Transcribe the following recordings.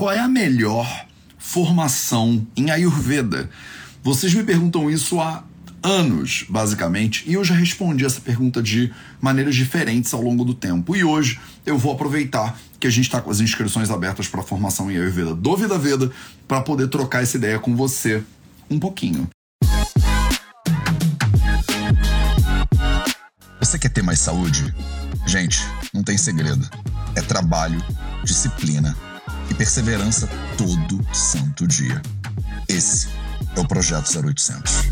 qual é a melhor formação em Ayurveda? Vocês me perguntam isso há anos, basicamente, e eu já respondi essa pergunta de maneiras diferentes ao longo do tempo. E hoje eu vou aproveitar que a gente está com as inscrições abertas para a formação em Ayurveda do Vida Veda para poder trocar essa ideia com você um pouquinho. Você quer ter mais saúde? Gente, não tem segredo. É trabalho, disciplina e perseverança todo santo dia. Esse é o Projeto 0800.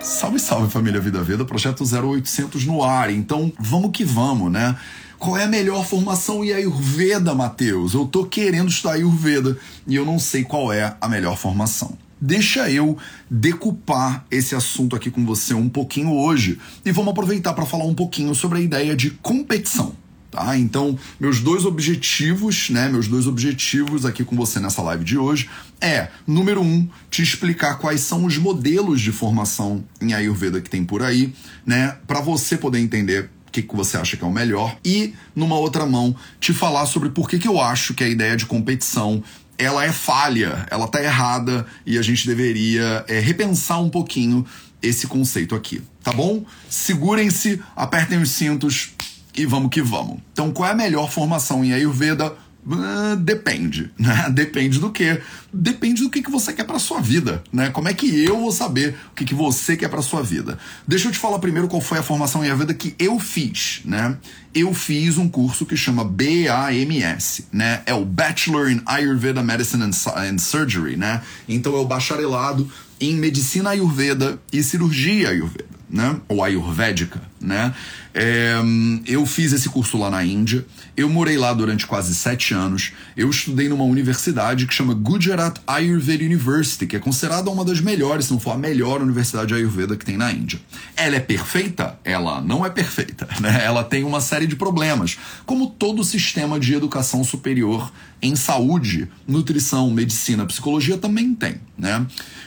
Salve, salve família Vida Veda, Projeto 0800 no ar. Então, vamos que vamos, né? Qual é a melhor formação em Ayurveda, Matheus? Eu tô querendo estudar Ayurveda e eu não sei qual é a melhor formação. Deixa eu decupar esse assunto aqui com você um pouquinho hoje e vamos aproveitar para falar um pouquinho sobre a ideia de competição. Tá? Então, meus dois objetivos, né? Meus dois objetivos aqui com você nessa live de hoje é, número um, te explicar quais são os modelos de formação em Ayurveda que tem por aí, né? Para você poder entender o que, que você acha que é o melhor e, numa outra mão, te falar sobre por que, que eu acho que a ideia de competição ela é falha, ela tá errada e a gente deveria é, repensar um pouquinho esse conceito aqui, tá bom? Segurem-se, apertem os cintos e vamos que vamos. Então, qual é a melhor formação em Ayurveda? Uh, depende, né? Depende do que? Depende do que, que você quer para sua vida, né? Como é que eu vou saber o que, que você quer para sua vida? Deixa eu te falar primeiro qual foi a formação em Ayurveda que eu fiz, né? Eu fiz um curso que chama BAMS, né? É o Bachelor in Ayurveda Medicine and Surgery, né? Então é o bacharelado em medicina ayurveda e cirurgia ayurveda né? Ou ayurvédica, né? É, eu fiz esse curso lá na Índia. Eu morei lá durante quase sete anos. Eu estudei numa universidade que chama Gujarat Ayurveda University, que é considerada uma das melhores, se não for a melhor universidade ayurveda que tem na Índia. Ela é perfeita? Ela não é perfeita, né? Ela tem uma série de problemas, como todo sistema de educação superior em saúde, nutrição, medicina, psicologia também tem, né?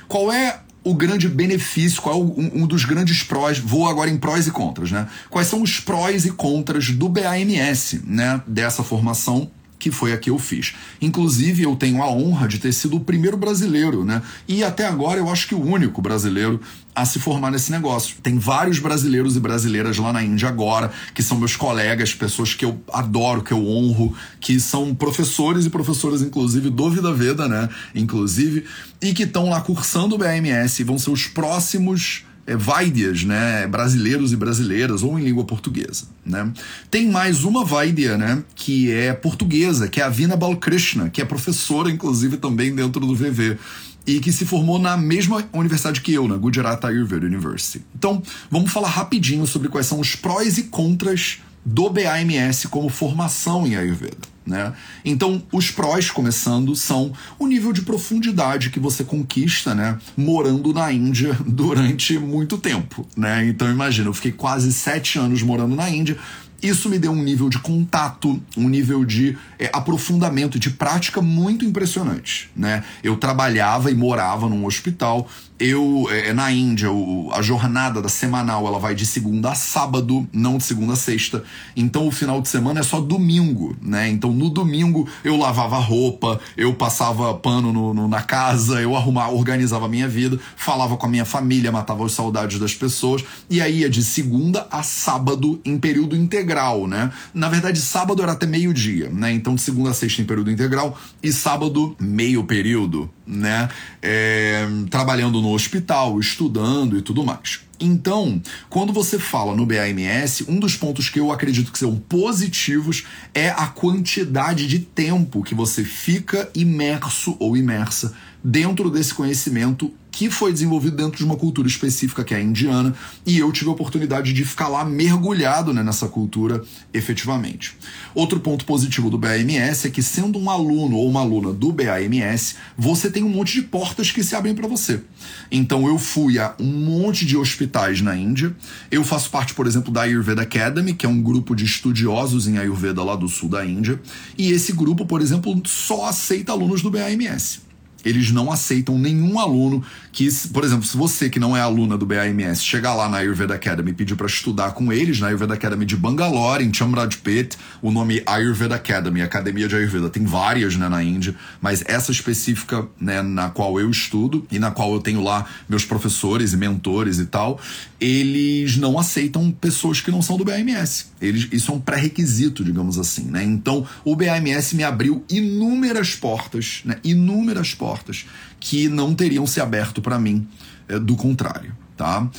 Qual é o grande benefício, qual é um, um, dos grandes prós, vou agora em prós e contras, né? Quais são os prós e contras do BAMS, né? Dessa formação que foi a que eu fiz. Inclusive, eu tenho a honra de ter sido o primeiro brasileiro, né? E até agora eu acho que o único brasileiro a se formar nesse negócio. Tem vários brasileiros e brasileiras lá na Índia agora, que são meus colegas, pessoas que eu adoro, que eu honro, que são professores e professoras, inclusive, do Vida Veda, né? Inclusive, e que estão lá cursando o BMS e vão ser os próximos é, Vaidyas, né, brasileiros e brasileiras, ou em língua portuguesa. Né? Tem mais uma Vaidya, né, que é portuguesa, que é a Vina Balkrishna, que é professora, inclusive, também dentro do VV e que se formou na mesma universidade que eu, na Gujarat Ayurveda University. Então, vamos falar rapidinho sobre quais são os prós e contras do BAMS como formação em Ayurveda. Né? Então, os prós, começando, são o nível de profundidade que você conquista né, morando na Índia durante muito tempo. Né? Então, imagina, eu fiquei quase sete anos morando na Índia, isso me deu um nível de contato, um nível de é, aprofundamento, de prática muito impressionante. Né? Eu trabalhava e morava num hospital. Eu, é, na Índia, o, a jornada da semanal ela vai de segunda a sábado, não de segunda a sexta. Então o final de semana é só domingo, né? Então no domingo eu lavava roupa, eu passava pano no, no, na casa, eu arrumava, organizava a minha vida, falava com a minha família, matava as saudades das pessoas. E aí ia de segunda a sábado em período integral integral, né? Na verdade, sábado era até meio-dia, né? Então, de segunda a sexta em período integral e sábado, meio período, né? É, trabalhando no hospital, estudando e tudo mais. Então, quando você fala no BAMS, um dos pontos que eu acredito que são positivos é a quantidade de tempo que você fica imerso ou imersa dentro desse conhecimento que foi desenvolvido dentro de uma cultura específica que é a indiana, e eu tive a oportunidade de ficar lá mergulhado né, nessa cultura efetivamente. Outro ponto positivo do BAMS é que, sendo um aluno ou uma aluna do BAMS, você tem um monte de portas que se abrem para você. Então, eu fui a um monte de hospitais na Índia, eu faço parte, por exemplo, da Ayurveda Academy, que é um grupo de estudiosos em Ayurveda lá do sul da Índia, e esse grupo, por exemplo, só aceita alunos do BAMS. Eles não aceitam nenhum aluno que, por exemplo, se você que não é aluna do BAMS chegar lá na Ayurveda Academy e pedir para estudar com eles, na Ayurveda Academy de Bangalore, em Chamrajpet, o nome Ayurveda Academy, Academia de Ayurveda, tem várias né, na Índia, mas essa específica né, na qual eu estudo e na qual eu tenho lá meus professores e mentores e tal, eles não aceitam pessoas que não são do BAMS. Eles, isso é um pré-requisito, digamos assim, né? Então, o BAMS me abriu inúmeras portas, né? Inúmeras portas que não teriam se aberto para mim é, do contrário, tá?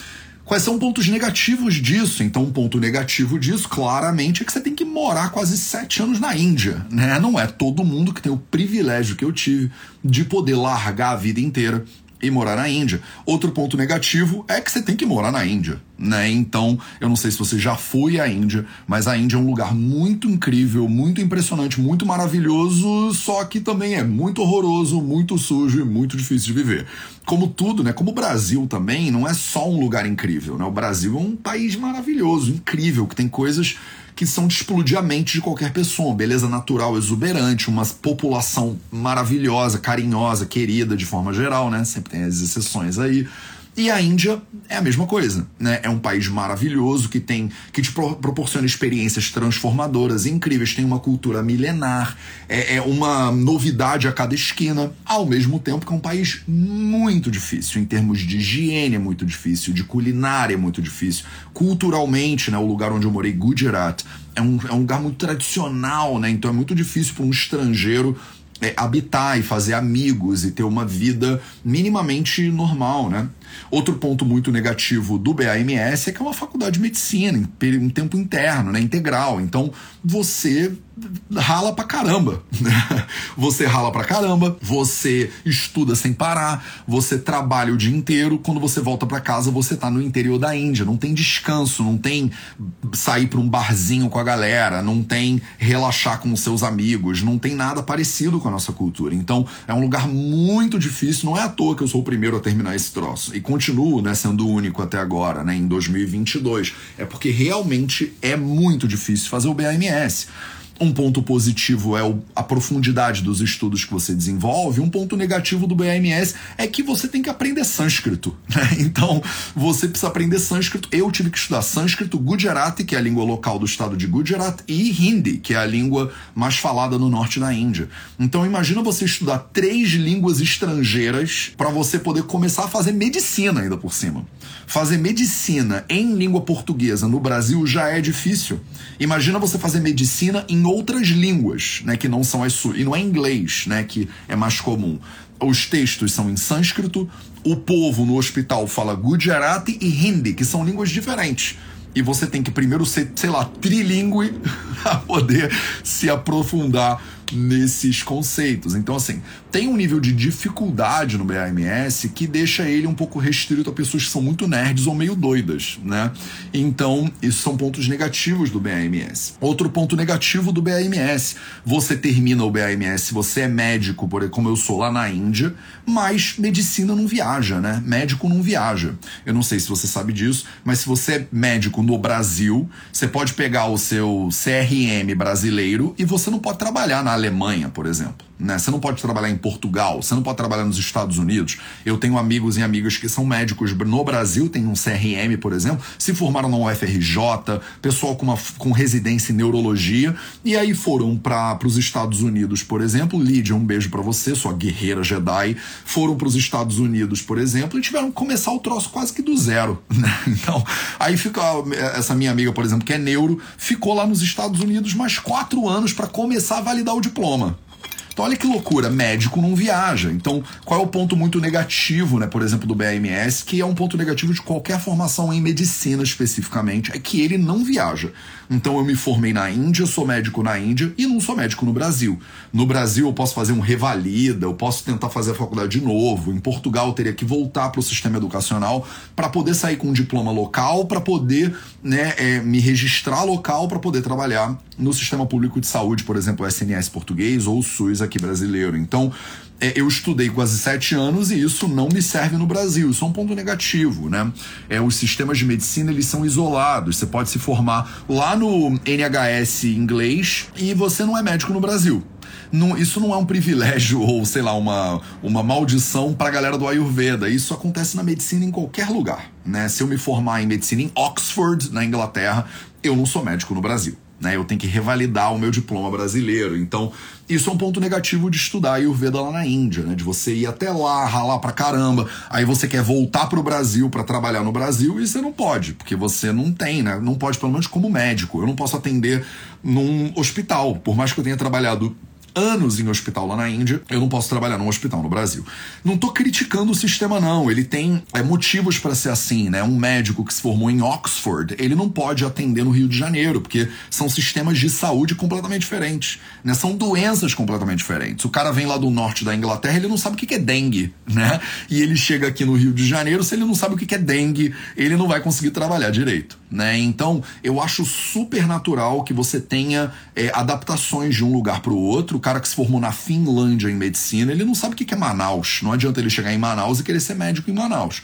Quais são pontos negativos disso? Então, um ponto negativo disso, claramente, é que você tem que morar quase sete anos na Índia, né? Não é todo mundo que tem o privilégio que eu tive de poder largar a vida inteira e morar na Índia. Outro ponto negativo é que você tem que morar na Índia, né? Então, eu não sei se você já foi à Índia, mas a Índia é um lugar muito incrível, muito impressionante, muito maravilhoso, só que também é muito horroroso, muito sujo e muito difícil de viver. Como tudo, né? Como o Brasil também, não é só um lugar incrível, né? O Brasil é um país maravilhoso, incrível, que tem coisas que são de explodir a mente de qualquer pessoa. Beleza natural exuberante, uma população maravilhosa, carinhosa, querida de forma geral, né? Sempre tem as exceções aí. E a Índia é a mesma coisa, né? É um país maravilhoso que tem que te pro, proporciona experiências transformadoras, incríveis, tem uma cultura milenar, é, é, uma novidade a cada esquina, ao mesmo tempo que é um país muito difícil em termos de higiene, é muito difícil, de culinária é muito difícil, culturalmente, né? O lugar onde eu morei, Gujarat, é um, é um lugar muito tradicional, né? Então é muito difícil para um estrangeiro é, habitar e fazer amigos e ter uma vida minimamente normal, né? Outro ponto muito negativo do BAMS é que é uma faculdade de medicina, em tempo interno, né, integral. Então você rala pra caramba. Você rala pra caramba, você estuda sem parar, você trabalha o dia inteiro. Quando você volta para casa, você tá no interior da Índia. Não tem descanso, não tem sair pra um barzinho com a galera, não tem relaxar com os seus amigos, não tem nada parecido com a nossa cultura. Então é um lugar muito difícil. Não é à toa que eu sou o primeiro a terminar esse troço. E continuo né, sendo o único até agora, né, em 2022. É porque realmente é muito difícil fazer o BAMS. Um ponto positivo é a profundidade dos estudos que você desenvolve. Um ponto negativo do BAMS é que você tem que aprender sânscrito. Né? Então, você precisa aprender sânscrito. Eu tive que estudar sânscrito, Gujarati, que é a língua local do estado de Gujarat, e Hindi, que é a língua mais falada no norte da Índia. Então, imagina você estudar três línguas estrangeiras para você poder começar a fazer medicina ainda por cima. Fazer medicina em língua portuguesa no Brasil já é difícil. Imagina você fazer medicina em outras línguas, né, que não são as suas. E não é inglês, né, que é mais comum. Os textos são em sânscrito, o povo no hospital fala Gujarati e Hindi, que são línguas diferentes. E você tem que primeiro ser, sei lá, trilingüe para poder se aprofundar nesses conceitos. Então, assim, tem um nível de dificuldade no BAMS que deixa ele um pouco restrito a pessoas que são muito nerds ou meio doidas, né? Então, isso são pontos negativos do BAMS. Outro ponto negativo do BAMS, você termina o BAMS, você é médico, como eu sou lá na Índia, mas medicina não viaja, né? Médico não viaja. Eu não sei se você sabe disso, mas se você é médico no Brasil, você pode pegar o seu CRM brasileiro e você não pode trabalhar na Alemanha, por exemplo. Né? Você não pode trabalhar em Portugal, você não pode trabalhar nos Estados Unidos. Eu tenho amigos e amigas que são médicos no Brasil, tem um CRM, por exemplo, se formaram na UFRJ, pessoal com, uma, com residência em neurologia, e aí foram para os Estados Unidos, por exemplo. Lídia, um beijo para você, sua guerreira Jedi. Foram para os Estados Unidos, por exemplo, e tiveram que começar o troço quase que do zero. Né? Então, aí fica essa minha amiga, por exemplo, que é neuro, ficou lá nos Estados Unidos mais quatro anos para começar a validar o diploma. Então, olha que loucura, médico não viaja. Então, qual é o ponto muito negativo, né, por exemplo, do BMS, que é um ponto negativo de qualquer formação em medicina especificamente, é que ele não viaja. Então, eu me formei na Índia, sou médico na Índia e não sou médico no Brasil. No Brasil, eu posso fazer um revalida, eu posso tentar fazer a faculdade de novo. Em Portugal, eu teria que voltar para o sistema educacional para poder sair com um diploma local, para poder né, é, me registrar local, para poder trabalhar no sistema público de saúde, por exemplo, o SNS português ou o SUS aqui brasileiro. Então, eu estudei quase sete anos e isso não me serve no Brasil. Isso é um ponto negativo, né? É, os sistemas de medicina eles são isolados. Você pode se formar lá no NHS inglês e você não é médico no Brasil. não, isso não é um privilégio ou, sei lá, uma, uma maldição para a galera do Ayurveda. Isso acontece na medicina em qualquer lugar. Né? Se eu me formar em medicina em Oxford, na Inglaterra, eu não sou médico no Brasil. Né? Eu tenho que revalidar o meu diploma brasileiro. Então, isso é um ponto negativo de estudar Ayurveda lá na Índia, né? De você ir até lá, ralar pra caramba, aí você quer voltar pro Brasil para trabalhar no Brasil e você não pode, porque você não tem, né? Não pode, pelo menos como médico. Eu não posso atender num hospital, por mais que eu tenha trabalhado anos em hospital lá na Índia, eu não posso trabalhar num hospital no Brasil. Não tô criticando o sistema, não. Ele tem é, motivos para ser assim, né? Um médico que se formou em Oxford, ele não pode atender no Rio de Janeiro, porque são sistemas de saúde completamente diferentes, né? São doenças completamente diferentes. O cara vem lá do norte da Inglaterra, ele não sabe o que é dengue, né? E ele chega aqui no Rio de Janeiro, se ele não sabe o que é dengue, ele não vai conseguir trabalhar direito, né? Então, eu acho super natural que você tenha é, adaptações de um lugar para o outro cara que se formou na Finlândia em medicina, ele não sabe o que é Manaus. Não adianta ele chegar em Manaus e querer ser médico em Manaus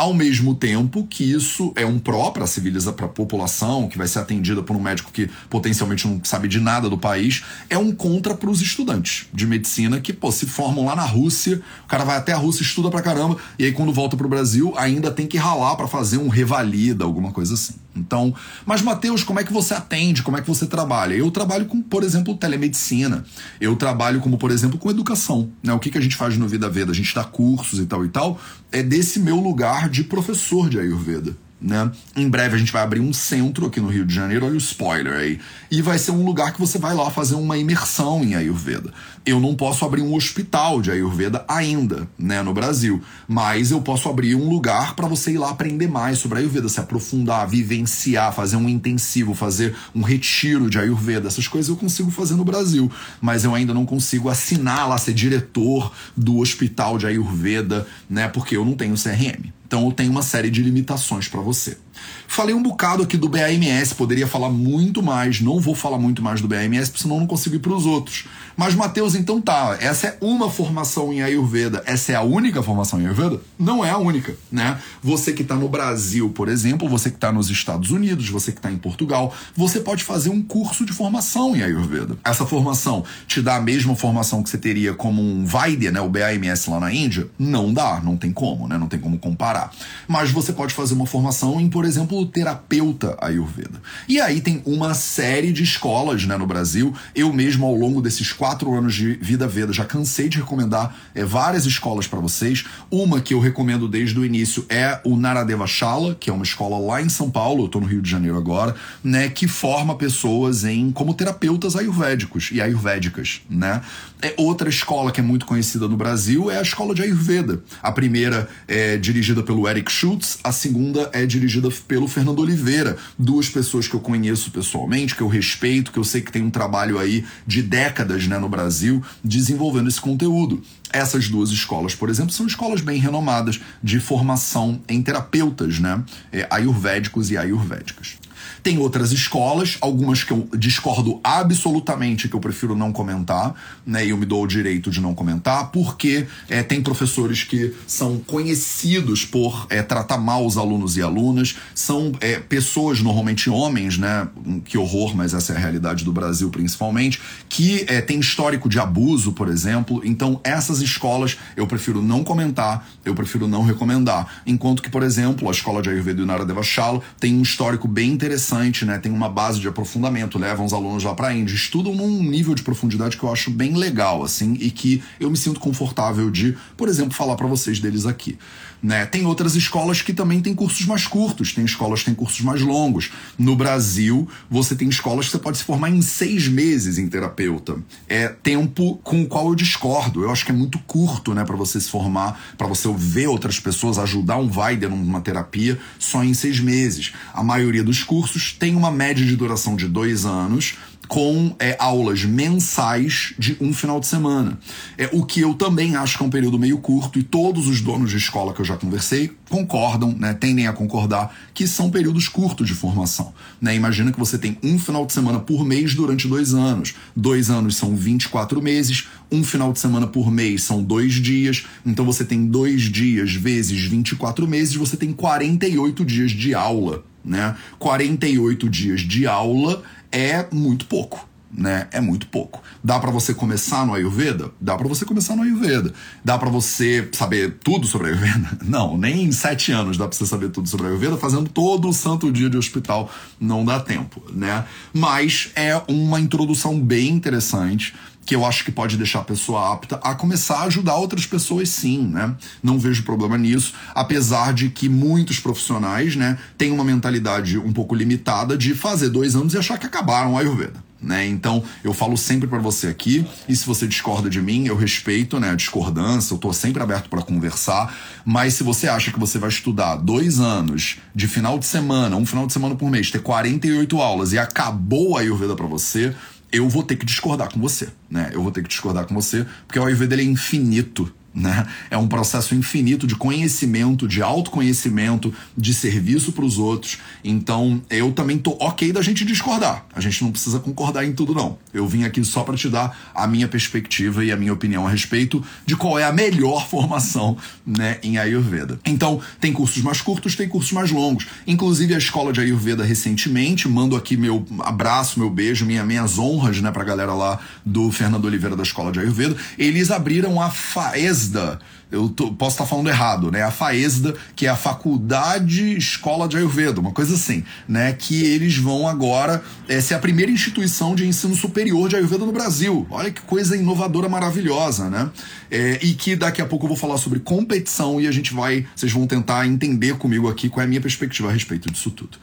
ao mesmo tempo que isso é um pró para civiliza para a população, que vai ser atendida por um médico que potencialmente não sabe de nada do país, é um contra para os estudantes de medicina que pô, se formam lá na Rússia, o cara vai até a Rússia, estuda pra caramba, e aí quando volta pro Brasil ainda tem que ralar para fazer um revalida, alguma coisa assim. Então, mas Matheus, como é que você atende? Como é que você trabalha? Eu trabalho com, por exemplo, telemedicina. Eu trabalho como, por exemplo, com educação. Né? O que, que a gente faz no Vida Veda? A gente dá cursos e tal e tal. É desse meu lugar de professor de Ayurveda. Né? Em breve a gente vai abrir um centro aqui no Rio de Janeiro, olha o spoiler aí. E vai ser um lugar que você vai lá fazer uma imersão em Ayurveda. Eu não posso abrir um hospital de Ayurveda ainda, né, no Brasil, mas eu posso abrir um lugar para você ir lá aprender mais sobre Ayurveda, se aprofundar, vivenciar, fazer um intensivo, fazer um retiro de Ayurveda. Essas coisas eu consigo fazer no Brasil, mas eu ainda não consigo assinar lá ser diretor do hospital de Ayurveda, né, porque eu não tenho CRM. Então tenho uma série de limitações para você. Falei um bocado aqui do BAMS, poderia falar muito mais, não vou falar muito mais do BAMS, porque senão não consigo ir para os outros. Mas, Matheus, então tá, essa é uma formação em Ayurveda, essa é a única formação em Ayurveda? Não é a única, né? Você que está no Brasil, por exemplo, você que está nos Estados Unidos, você que está em Portugal, você pode fazer um curso de formação em Ayurveda. Essa formação te dá a mesma formação que você teria como um Vaidya, né, o BAMS lá na Índia? Não dá, não tem como, né? Não tem como comparar. Mas você pode fazer uma formação em, por exemplo, terapeuta Ayurveda. E aí tem uma série de escolas né, no Brasil. Eu mesmo, ao longo desses quatro anos de Vida Veda, já cansei de recomendar é, várias escolas para vocês. Uma que eu recomendo desde o início é o Naradeva Shala, que é uma escola lá em São Paulo, eu estou no Rio de Janeiro agora, né, que forma pessoas em como terapeutas ayurvédicos e ayurvédicas, né? É outra escola que é muito conhecida no Brasil é a escola de Ayurveda. A primeira é dirigida pelo Eric Schultz, a segunda é dirigida pelo Fernando Oliveira, duas pessoas que eu conheço pessoalmente, que eu respeito, que eu sei que tem um trabalho aí de décadas né, no Brasil desenvolvendo esse conteúdo. Essas duas escolas, por exemplo, são escolas bem renomadas de formação em terapeutas, né? É, ayurvédicos e ayurvédicas. Tem outras escolas, algumas que eu discordo absolutamente, que eu prefiro não comentar, né? E eu me dou o direito de não comentar, porque é, tem professores que são conhecidos por é, tratar mal os alunos e alunas, são é, pessoas, normalmente homens, né? Que horror, mas essa é a realidade do Brasil principalmente, que é, tem histórico de abuso, por exemplo. Então, essas escolas eu prefiro não comentar, eu prefiro não recomendar. Enquanto que, por exemplo, a escola de Ayurveda e Nara Devachala tem um histórico bem interessante interessante, né? Tem uma base de aprofundamento, levam os alunos lá para a Índia, estudam num nível de profundidade que eu acho bem legal, assim, e que eu me sinto confortável de, por exemplo, falar para vocês deles aqui. Né? Tem outras escolas que também têm cursos mais curtos, tem escolas que têm cursos mais longos. No Brasil, você tem escolas que você pode se formar em seis meses em terapeuta. É tempo com o qual eu discordo. Eu acho que é muito curto, né, para você se formar, para você ver outras pessoas, ajudar um Weider numa terapia só em seis meses. A maioria dos cursos tem uma média de duração de dois anos com é, aulas mensais de um final de semana. É, o que eu também acho que é um período meio curto, e todos os donos de escola que eu já conversei concordam, né, tendem a concordar, que são períodos curtos de formação. Né? Imagina que você tem um final de semana por mês durante dois anos. Dois anos são 24 meses, um final de semana por mês são dois dias, então você tem dois dias vezes 24 meses, você tem 48 dias de aula. Né? 48 dias de aula é muito pouco. né? É muito pouco. Dá para você começar no Ayurveda? Dá para você começar no Ayurveda. Dá para você saber tudo sobre Ayurveda? Não, nem em sete anos dá para você saber tudo sobre Ayurveda. Fazendo todo o santo dia de hospital não dá tempo, né? Mas é uma introdução bem interessante que eu acho que pode deixar a pessoa apta a começar a ajudar outras pessoas sim, né? Não vejo problema nisso, apesar de que muitos profissionais, né, têm uma mentalidade um pouco limitada de fazer dois anos e achar que acabaram a Ayurveda. Né? Então, eu falo sempre para você aqui, e se você discorda de mim, eu respeito né, a discordância, eu tô sempre aberto para conversar, mas se você acha que você vai estudar dois anos de final de semana, um final de semana por mês, ter 48 aulas e acabou a Ayurveda para você, eu vou ter que discordar com você, né? Eu vou ter que discordar com você, porque o Ayurveda ele é infinito, né? É um processo infinito de conhecimento, de autoconhecimento, de serviço para os outros. Então, eu também tô ok da gente discordar. A gente não precisa concordar em tudo, não. Eu vim aqui só para te dar a minha perspectiva e a minha opinião a respeito de qual é a melhor formação né, em Ayurveda. Então, tem cursos mais curtos, tem cursos mais longos. Inclusive, a escola de Ayurveda recentemente, mando aqui meu abraço, meu beijo, minha, minhas honras né, para a galera lá do Fernando Oliveira da escola de Ayurveda. Eles abriram a FAES FAESDA, eu tô, posso estar falando errado, né? A FAESDA, que é a Faculdade Escola de Ayurveda, uma coisa assim, né? Que eles vão agora é, ser a primeira instituição de ensino superior de Ayurveda no Brasil. Olha que coisa inovadora, maravilhosa, né? É, e que daqui a pouco eu vou falar sobre competição e a gente vai, vocês vão tentar entender comigo aqui qual é a minha perspectiva a respeito disso tudo.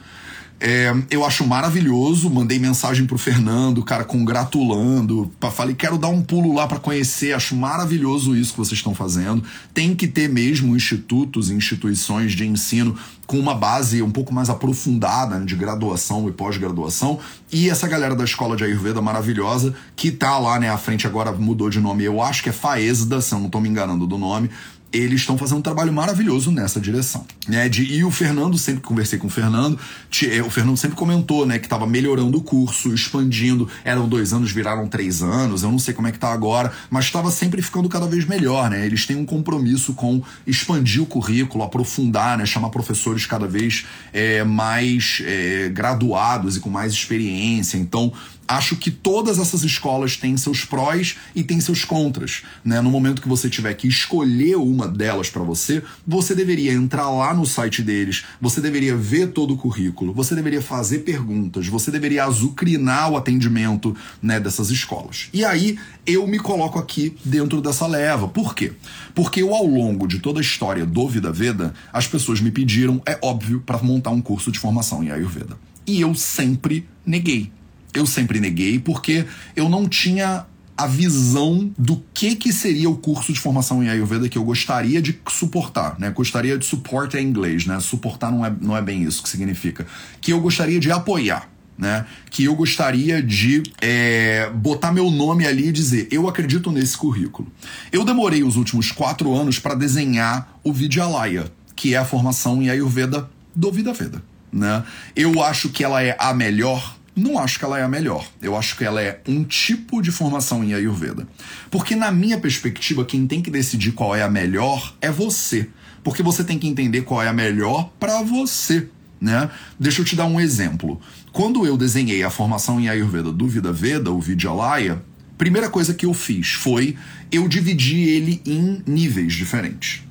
É, eu acho maravilhoso. Mandei mensagem pro Fernando, cara, congratulando. Falei, quero dar um pulo lá para conhecer. Acho maravilhoso isso que vocês estão fazendo. Tem que ter mesmo institutos, instituições de ensino com uma base um pouco mais aprofundada né, de graduação e pós-graduação. E essa galera da escola de Ayurveda maravilhosa, que tá lá, né, à frente agora mudou de nome. Eu acho que é Faesda, se eu não tô me enganando do nome eles estão fazendo um trabalho maravilhoso nessa direção. Né? De, e o Fernando, sempre conversei com o Fernando, te, o Fernando sempre comentou né, que estava melhorando o curso, expandindo. Eram dois anos, viraram três anos, eu não sei como é que tá agora, mas estava sempre ficando cada vez melhor. Né? Eles têm um compromisso com expandir o currículo, aprofundar, né? chamar professores cada vez é, mais é, graduados e com mais experiência. Então, acho que todas essas escolas têm seus prós e têm seus contras. Né? No momento que você tiver que escolher uma delas para você, você deveria entrar lá no site deles, você deveria ver todo o currículo, você deveria fazer perguntas, você deveria azucrinar o atendimento né, dessas escolas. E aí eu me coloco aqui dentro dessa leva. Por quê? Porque eu, ao longo de toda a história do Vida Veda, as pessoas me pediram, é óbvio, para montar um curso de formação em Ayurveda. E eu sempre neguei eu sempre neguei porque eu não tinha a visão do que que seria o curso de formação em Ayurveda que eu gostaria de suportar, né? Gostaria de suportar em inglês, né? Suportar não é, não é bem isso que significa. Que eu gostaria de apoiar, né? Que eu gostaria de é, botar meu nome ali e dizer, eu acredito nesse currículo. Eu demorei os últimos quatro anos para desenhar o Vidyalaya, que é a formação em Ayurveda do Vida Veda, né? Eu acho que ela é a melhor não acho que ela é a melhor. Eu acho que ela é um tipo de formação em Ayurveda. Porque, na minha perspectiva, quem tem que decidir qual é a melhor é você. Porque você tem que entender qual é a melhor para você. Né? Deixa eu te dar um exemplo. Quando eu desenhei a formação em Ayurveda do Vida Veda, o Vidyalaya, primeira coisa que eu fiz foi eu dividi ele em níveis diferentes.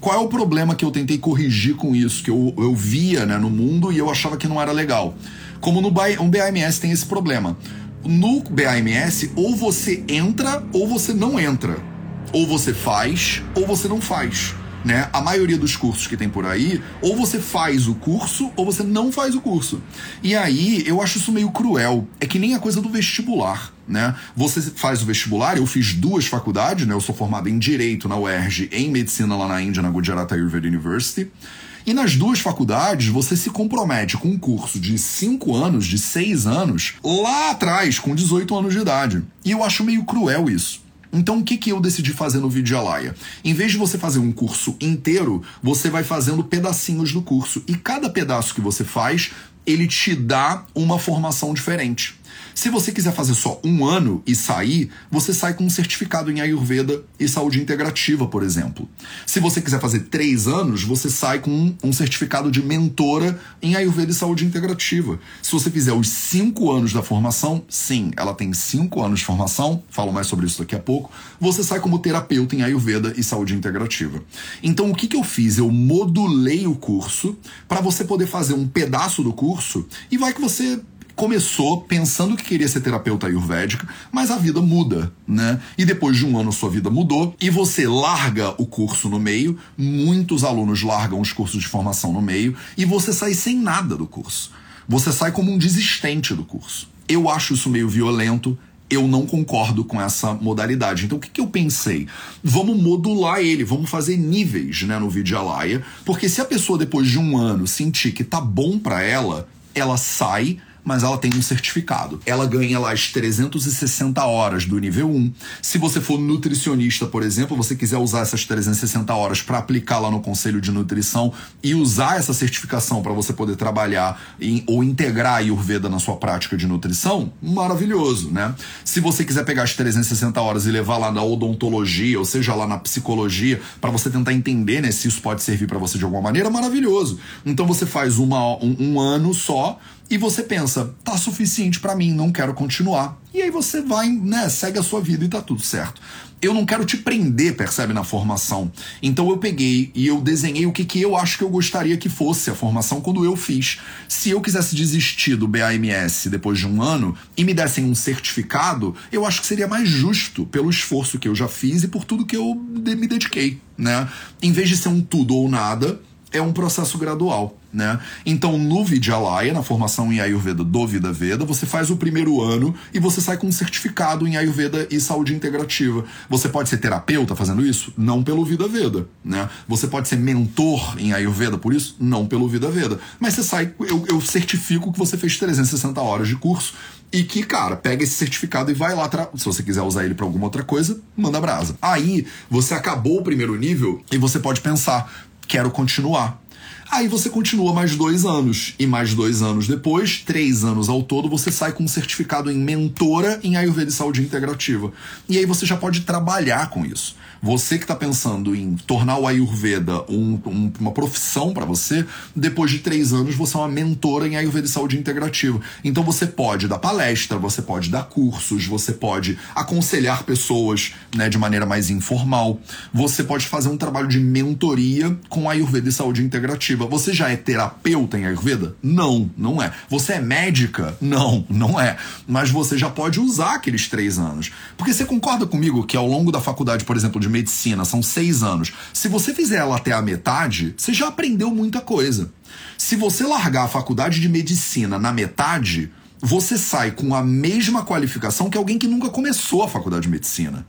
Qual é o problema que eu tentei corrigir com isso, que eu, eu via né, no mundo e eu achava que não era legal? Como no BAMS tem esse problema. No BAMS, ou você entra ou você não entra. Ou você faz ou você não faz. Né? A maioria dos cursos que tem por aí, ou você faz o curso ou você não faz o curso. E aí eu acho isso meio cruel. É que nem a coisa do vestibular. Né? Você faz o vestibular, eu fiz duas faculdades, né? Eu sou formado em Direito na UERJ, em Medicina lá na Índia, na Gujarat Ayurveda University. E nas duas faculdades, você se compromete com um curso de 5 anos, de 6 anos, lá atrás, com 18 anos de idade. E eu acho meio cruel isso. Então, o que, que eu decidi fazer no vídeo Alaya? Em vez de você fazer um curso inteiro, você vai fazendo pedacinhos do curso. E cada pedaço que você faz, ele te dá uma formação diferente. Se você quiser fazer só um ano e sair, você sai com um certificado em Ayurveda e saúde integrativa, por exemplo. Se você quiser fazer três anos, você sai com um certificado de mentora em Ayurveda e saúde integrativa. Se você fizer os cinco anos da formação, sim, ela tem cinco anos de formação, falo mais sobre isso daqui a pouco, você sai como terapeuta em Ayurveda e saúde integrativa. Então, o que, que eu fiz? Eu modulei o curso para você poder fazer um pedaço do curso e vai que você começou pensando que queria ser terapeuta ayurvédica, mas a vida muda, né? E depois de um ano sua vida mudou e você larga o curso no meio, muitos alunos largam os cursos de formação no meio e você sai sem nada do curso. Você sai como um desistente do curso. Eu acho isso meio violento, eu não concordo com essa modalidade. Então o que, que eu pensei? Vamos modular ele, vamos fazer níveis né, no Vidyalaya, porque se a pessoa depois de um ano sentir que tá bom para ela, ela sai mas ela tem um certificado. Ela ganha lá as 360 horas do nível 1. Se você for nutricionista, por exemplo, você quiser usar essas 360 horas para aplicar lá no conselho de nutrição e usar essa certificação para você poder trabalhar em, ou integrar a Ayurveda na sua prática de nutrição, maravilhoso, né? Se você quiser pegar as 360 horas e levar lá na odontologia, ou seja, lá na psicologia, para você tentar entender né, se isso pode servir para você de alguma maneira, maravilhoso. Então você faz uma, um, um ano só e você pensa, tá suficiente para mim, não quero continuar. E aí você vai, né, segue a sua vida e tá tudo certo. Eu não quero te prender, percebe, na formação. Então eu peguei e eu desenhei o que, que eu acho que eu gostaria que fosse a formação quando eu fiz. Se eu quisesse desistir do BAMS depois de um ano e me dessem um certificado, eu acho que seria mais justo pelo esforço que eu já fiz e por tudo que eu me dediquei, né? Em vez de ser um tudo ou nada, é um processo gradual. Né? Então, no Vidyalaya, na formação em Ayurveda do Vida Veda, você faz o primeiro ano e você sai com um certificado em Ayurveda e saúde integrativa. Você pode ser terapeuta fazendo isso? Não pelo Vida Veda. Né? Você pode ser mentor em Ayurveda por isso? Não pelo Vida Veda. Mas você sai, eu, eu certifico que você fez 360 horas de curso e que, cara, pega esse certificado e vai lá. Se você quiser usar ele para alguma outra coisa, manda brasa. Aí você acabou o primeiro nível e você pode pensar: quero continuar. Aí você continua mais dois anos. E mais dois anos depois, três anos ao todo, você sai com um certificado em mentora em Ayurveda e Saúde Integrativa. E aí você já pode trabalhar com isso. Você que está pensando em tornar o Ayurveda um, um, uma profissão para você, depois de três anos você é uma mentora em Ayurveda e Saúde Integrativa. Então você pode dar palestra, você pode dar cursos, você pode aconselhar pessoas né, de maneira mais informal, você pode fazer um trabalho de mentoria com Ayurveda e Saúde Integrativa. Você já é terapeuta em Ayurveda? Não, não é. Você é médica? Não, não é. Mas você já pode usar aqueles três anos. Porque você concorda comigo que ao longo da faculdade, por exemplo, de medicina, são seis anos. Se você fizer ela até a metade, você já aprendeu muita coisa. Se você largar a faculdade de medicina na metade, você sai com a mesma qualificação que alguém que nunca começou a faculdade de medicina.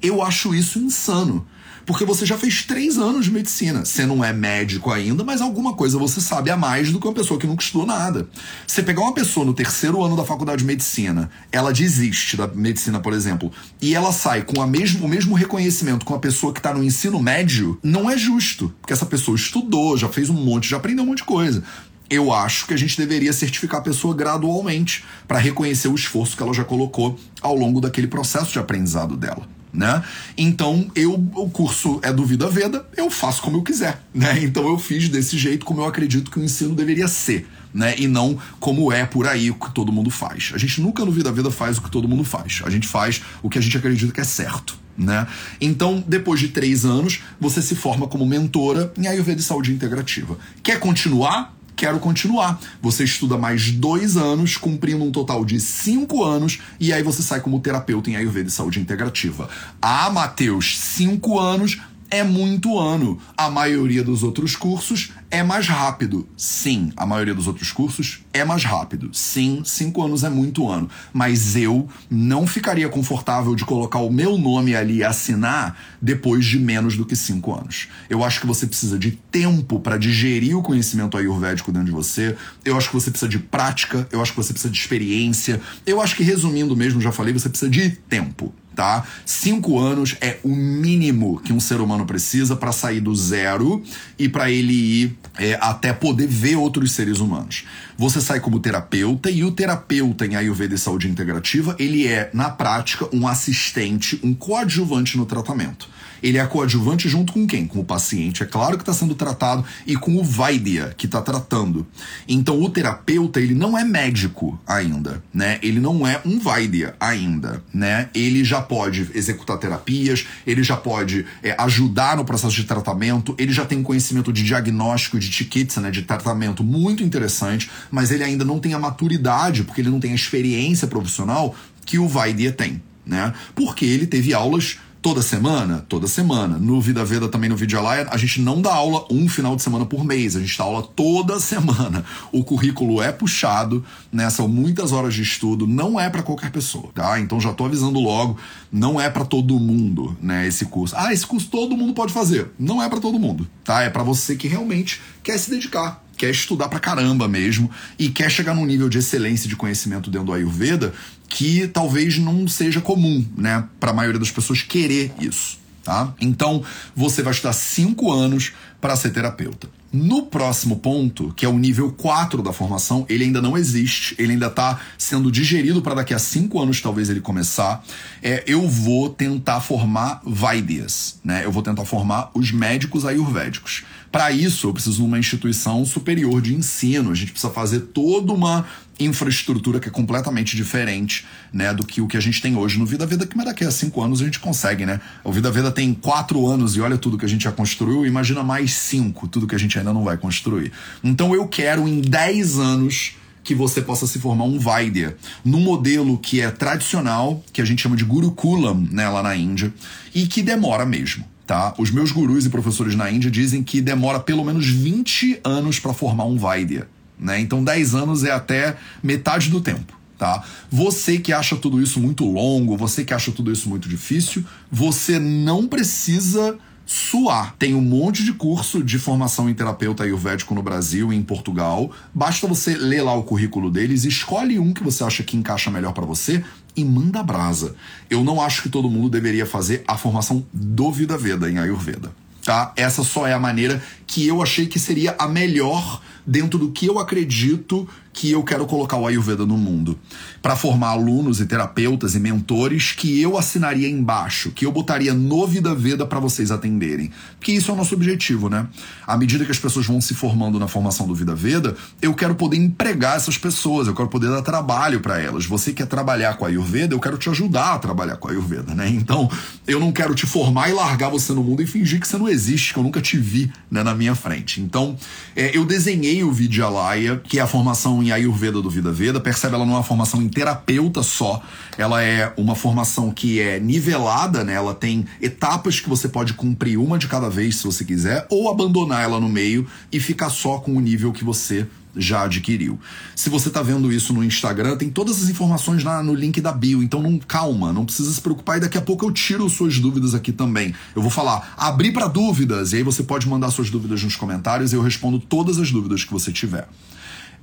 Eu acho isso insano. Porque você já fez três anos de medicina. Você não é médico ainda, mas alguma coisa você sabe a mais do que uma pessoa que nunca estudou nada. Você pegar uma pessoa no terceiro ano da faculdade de medicina, ela desiste da medicina, por exemplo, e ela sai com a mesmo, o mesmo reconhecimento com a pessoa que está no ensino médio, não é justo. Porque essa pessoa estudou, já fez um monte, já aprendeu um monte de coisa eu acho que a gente deveria certificar a pessoa gradualmente para reconhecer o esforço que ela já colocou ao longo daquele processo de aprendizado dela né? Então, eu o curso é do Vida Veda, eu faço como eu quiser, né? Então eu fiz desse jeito como eu acredito que o ensino deveria ser, né? E não como é por aí o que todo mundo faz. A gente nunca no Vida Veda faz o que todo mundo faz. A gente faz o que a gente acredita que é certo. Né? Então, depois de três anos, você se forma como mentora em Ayurveda e Saúde Integrativa. Quer continuar? Quero continuar. Você estuda mais dois anos, cumprindo um total de cinco anos, e aí você sai como terapeuta em Ayurveda e Saúde Integrativa. Ah, Matheus, cinco anos é muito ano. A maioria dos outros cursos é mais rápido. Sim, a maioria dos outros cursos é mais rápido. Sim, cinco anos é muito ano. Mas eu não ficaria confortável de colocar o meu nome ali e assinar depois de menos do que cinco anos. Eu acho que você precisa de tempo para digerir o conhecimento ayurvédico dentro de você. Eu acho que você precisa de prática. Eu acho que você precisa de experiência. Eu acho que, resumindo mesmo, já falei, você precisa de tempo tá? Cinco anos é o mínimo que um ser humano precisa para sair do zero e para ele ir é, até poder ver outros seres humanos. Você sai como terapeuta e o terapeuta em Ayurveda e Saúde Integrativa, ele é, na prática, um assistente, um coadjuvante no tratamento ele é coadjuvante junto com quem? Com o paciente, é claro que está sendo tratado, e com o Vaidya, que está tratando. Então o terapeuta, ele não é médico ainda, né? Ele não é um Vaidya ainda, né? Ele já pode executar terapias, ele já pode é, ajudar no processo de tratamento, ele já tem conhecimento de diagnóstico, de chiquitsa, né? De tratamento muito interessante, mas ele ainda não tem a maturidade, porque ele não tem a experiência profissional que o Vaidya tem, né? Porque ele teve aulas toda semana? Toda semana. No Vida Veda, também no Vidyalaya, a gente não dá aula um final de semana por mês, a gente dá aula toda semana. O currículo é puxado, né? São muitas horas de estudo, não é para qualquer pessoa, tá? Então já tô avisando logo, não é para todo mundo, né, esse curso. Ah, esse curso todo mundo pode fazer. Não é para todo mundo, tá? É para você que realmente quer se dedicar, quer estudar pra caramba mesmo e quer chegar num nível de excelência de conhecimento dentro do Ayurveda que talvez não seja comum, né, para a maioria das pessoas querer isso, tá? Então, você vai estudar cinco anos para ser terapeuta. No próximo ponto, que é o nível 4 da formação, ele ainda não existe, ele ainda está sendo digerido para daqui a cinco anos talvez ele começar. É, eu vou tentar formar Vaidyas, né? Eu vou tentar formar os médicos ayurvédicos. Para isso, eu preciso de uma instituição superior de ensino. A gente precisa fazer toda uma infraestrutura que é completamente diferente, né, do que o que a gente tem hoje no Vida Veda, que mas daqui a cinco anos a gente consegue, né? O Vida Veda tem quatro anos e olha tudo que a gente já construiu, imagina mais cinco, tudo que a gente ainda não vai construir. Então eu quero em dez anos que você possa se formar um Vaidya, no modelo que é tradicional, que a gente chama de Gurukulam, né, lá na Índia, e que demora mesmo tá? Os meus gurus e professores na Índia dizem que demora pelo menos 20 anos para formar um Vaidya, né? Então 10 anos é até metade do tempo. Tá? Você que acha tudo isso muito longo, você que acha tudo isso muito difícil, você não precisa suar. Tem um monte de curso de formação em terapeuta ayurvédico no Brasil e em Portugal. Basta você ler lá o currículo deles, escolhe um que você acha que encaixa melhor para você e manda brasa. Eu não acho que todo mundo deveria fazer a formação do Vida Veda em Ayurveda. Tá? Essa só é a maneira que eu achei que seria a melhor dentro do que eu acredito que eu quero colocar o Ayurveda no mundo. Para formar alunos e terapeutas e mentores que eu assinaria embaixo, que eu botaria no Vida Veda para vocês atenderem. Porque isso é o nosso objetivo, né? À medida que as pessoas vão se formando na formação do Vida Veda, eu quero poder empregar essas pessoas, eu quero poder dar trabalho para elas. Você quer trabalhar com a Ayurveda, eu quero te ajudar a trabalhar com a Ayurveda, né? Então, eu não quero te formar e largar você no mundo e fingir que você não existe, que eu nunca te vi né, na minha frente. Então, é, eu desenhei o Vidyalaya, que é a formação em Ayurveda do Vida Veda. Percebe, ela não é uma formação em terapeuta só. Ela é uma formação que é nivelada, né? Ela tem etapas que você pode cumprir uma de cada vez, se você quiser, ou abandonar ela no meio e ficar só com o nível que você já adquiriu. Se você está vendo isso no Instagram, tem todas as informações lá no link da bio, então não calma, não precisa se preocupar e daqui a pouco eu tiro suas dúvidas aqui também. Eu vou falar, abrir para dúvidas e aí você pode mandar suas dúvidas nos comentários e eu respondo todas as dúvidas que você tiver.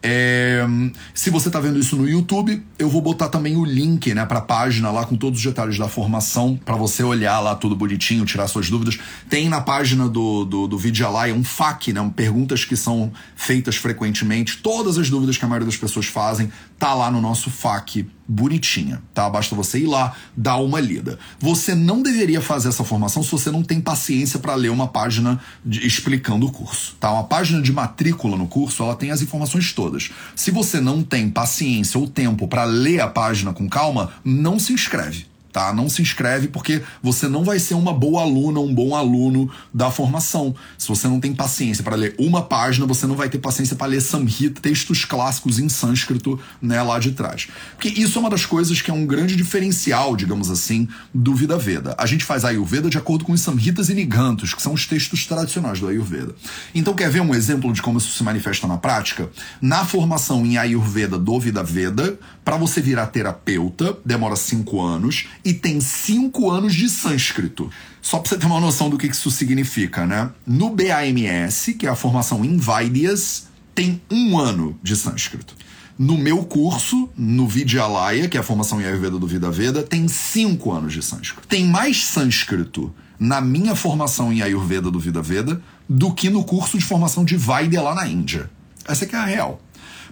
É, se você está vendo isso no YouTube, eu vou botar também o link né, para a página lá com todos os detalhes da formação, para você olhar lá tudo bonitinho, tirar suas dúvidas. Tem na página do, do, do Vidyalaya um FAQ, né, perguntas que são feitas frequentemente. Todas as dúvidas que a maioria das pessoas fazem, tá lá no nosso FAQ bonitinha, tá? Basta você ir lá, dar uma lida. Você não deveria fazer essa formação se você não tem paciência para ler uma página de, explicando o curso, tá? Uma página de matrícula no curso, ela tem as informações todas. Se você não tem paciência ou tempo para ler a página com calma, não se inscreve tá? Não se inscreve porque você não vai ser uma boa aluna, um bom aluno da formação. Se você não tem paciência para ler uma página, você não vai ter paciência para ler Samhita, textos clássicos em sânscrito, né, lá de trás. Porque isso é uma das coisas que é um grande diferencial, digamos assim, do Vida Veda. A gente faz Ayurveda de acordo com os Samhitas e Nigantos, que são os textos tradicionais do Ayurveda. Então, quer ver um exemplo de como isso se manifesta na prática? Na formação em Ayurveda do Vida Veda, para você virar terapeuta, demora cinco anos e tem cinco anos de sânscrito. Só para você ter uma noção do que isso significa, né? No BAMS, que é a formação em Vaidyas, tem um ano de sânscrito. No meu curso, no Vidyalaya, que é a formação em Ayurveda do Vida Veda, tem cinco anos de sânscrito. Tem mais sânscrito na minha formação em Ayurveda do Vida Veda do que no curso de formação de Vaidya lá na Índia. Essa é, é a real.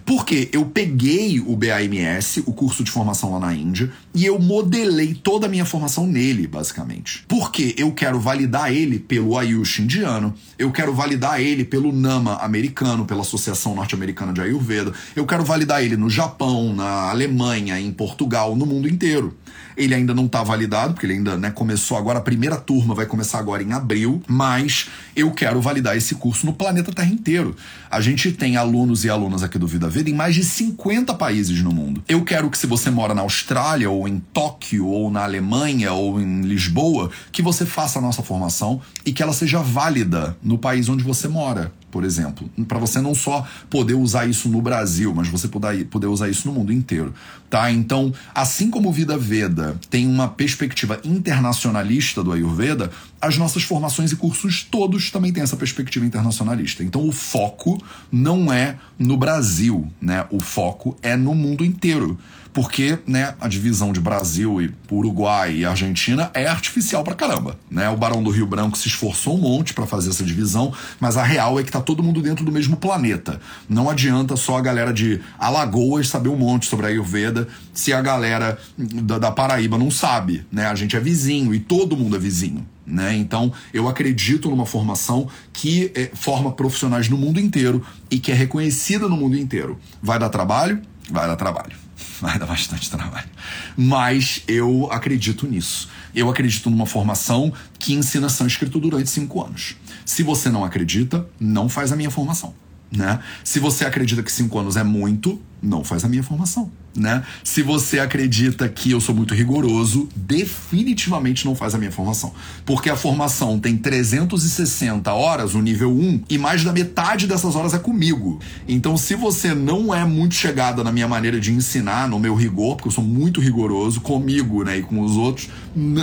Porque eu peguei o BAMS, o curso de formação lá na Índia, e eu modelei toda a minha formação nele, basicamente. Porque eu quero validar ele pelo Ayush indiano, eu quero validar ele pelo NAMA americano, pela Associação Norte-Americana de Ayurveda, eu quero validar ele no Japão, na Alemanha, em Portugal, no mundo inteiro. Ele ainda não está validado, porque ele ainda né, começou agora, a primeira turma vai começar agora em abril, mas eu quero validar esse curso no planeta Terra inteiro. A gente tem alunos e alunas aqui do Vida Vida em mais de 50 países no mundo. Eu quero que se você mora na Austrália, ou em Tóquio, ou na Alemanha, ou em Lisboa, que você faça a nossa formação e que ela seja válida no país onde você mora por exemplo, para você não só poder usar isso no Brasil, mas você poder, poder usar isso no mundo inteiro, tá? Então, assim como o Vida Veda tem uma perspectiva internacionalista do Ayurveda, as nossas formações e cursos todos também têm essa perspectiva internacionalista. Então, o foco não é no Brasil, né? O foco é no mundo inteiro porque né, a divisão de Brasil e Uruguai e Argentina é artificial pra caramba. Né? O Barão do Rio Branco se esforçou um monte para fazer essa divisão, mas a real é que tá todo mundo dentro do mesmo planeta. Não adianta só a galera de Alagoas saber um monte sobre a Ayurveda se a galera da, da Paraíba não sabe. Né? A gente é vizinho e todo mundo é vizinho. Né? Então, eu acredito numa formação que é, forma profissionais no mundo inteiro e que é reconhecida no mundo inteiro. Vai dar trabalho? Vai dar trabalho vai dar bastante trabalho. Mas eu acredito nisso. Eu acredito numa formação que ensina sânscrito durante cinco anos. Se você não acredita, não faz a minha formação. Né? Se você acredita que cinco anos é muito, não faz a minha formação né? Se você acredita que eu sou muito rigoroso, definitivamente não faz a minha formação. Porque a formação tem 360 horas, o nível 1, e mais da metade dessas horas é comigo. Então, se você não é muito chegada na minha maneira de ensinar, no meu rigor, porque eu sou muito rigoroso comigo, né, e com os outros,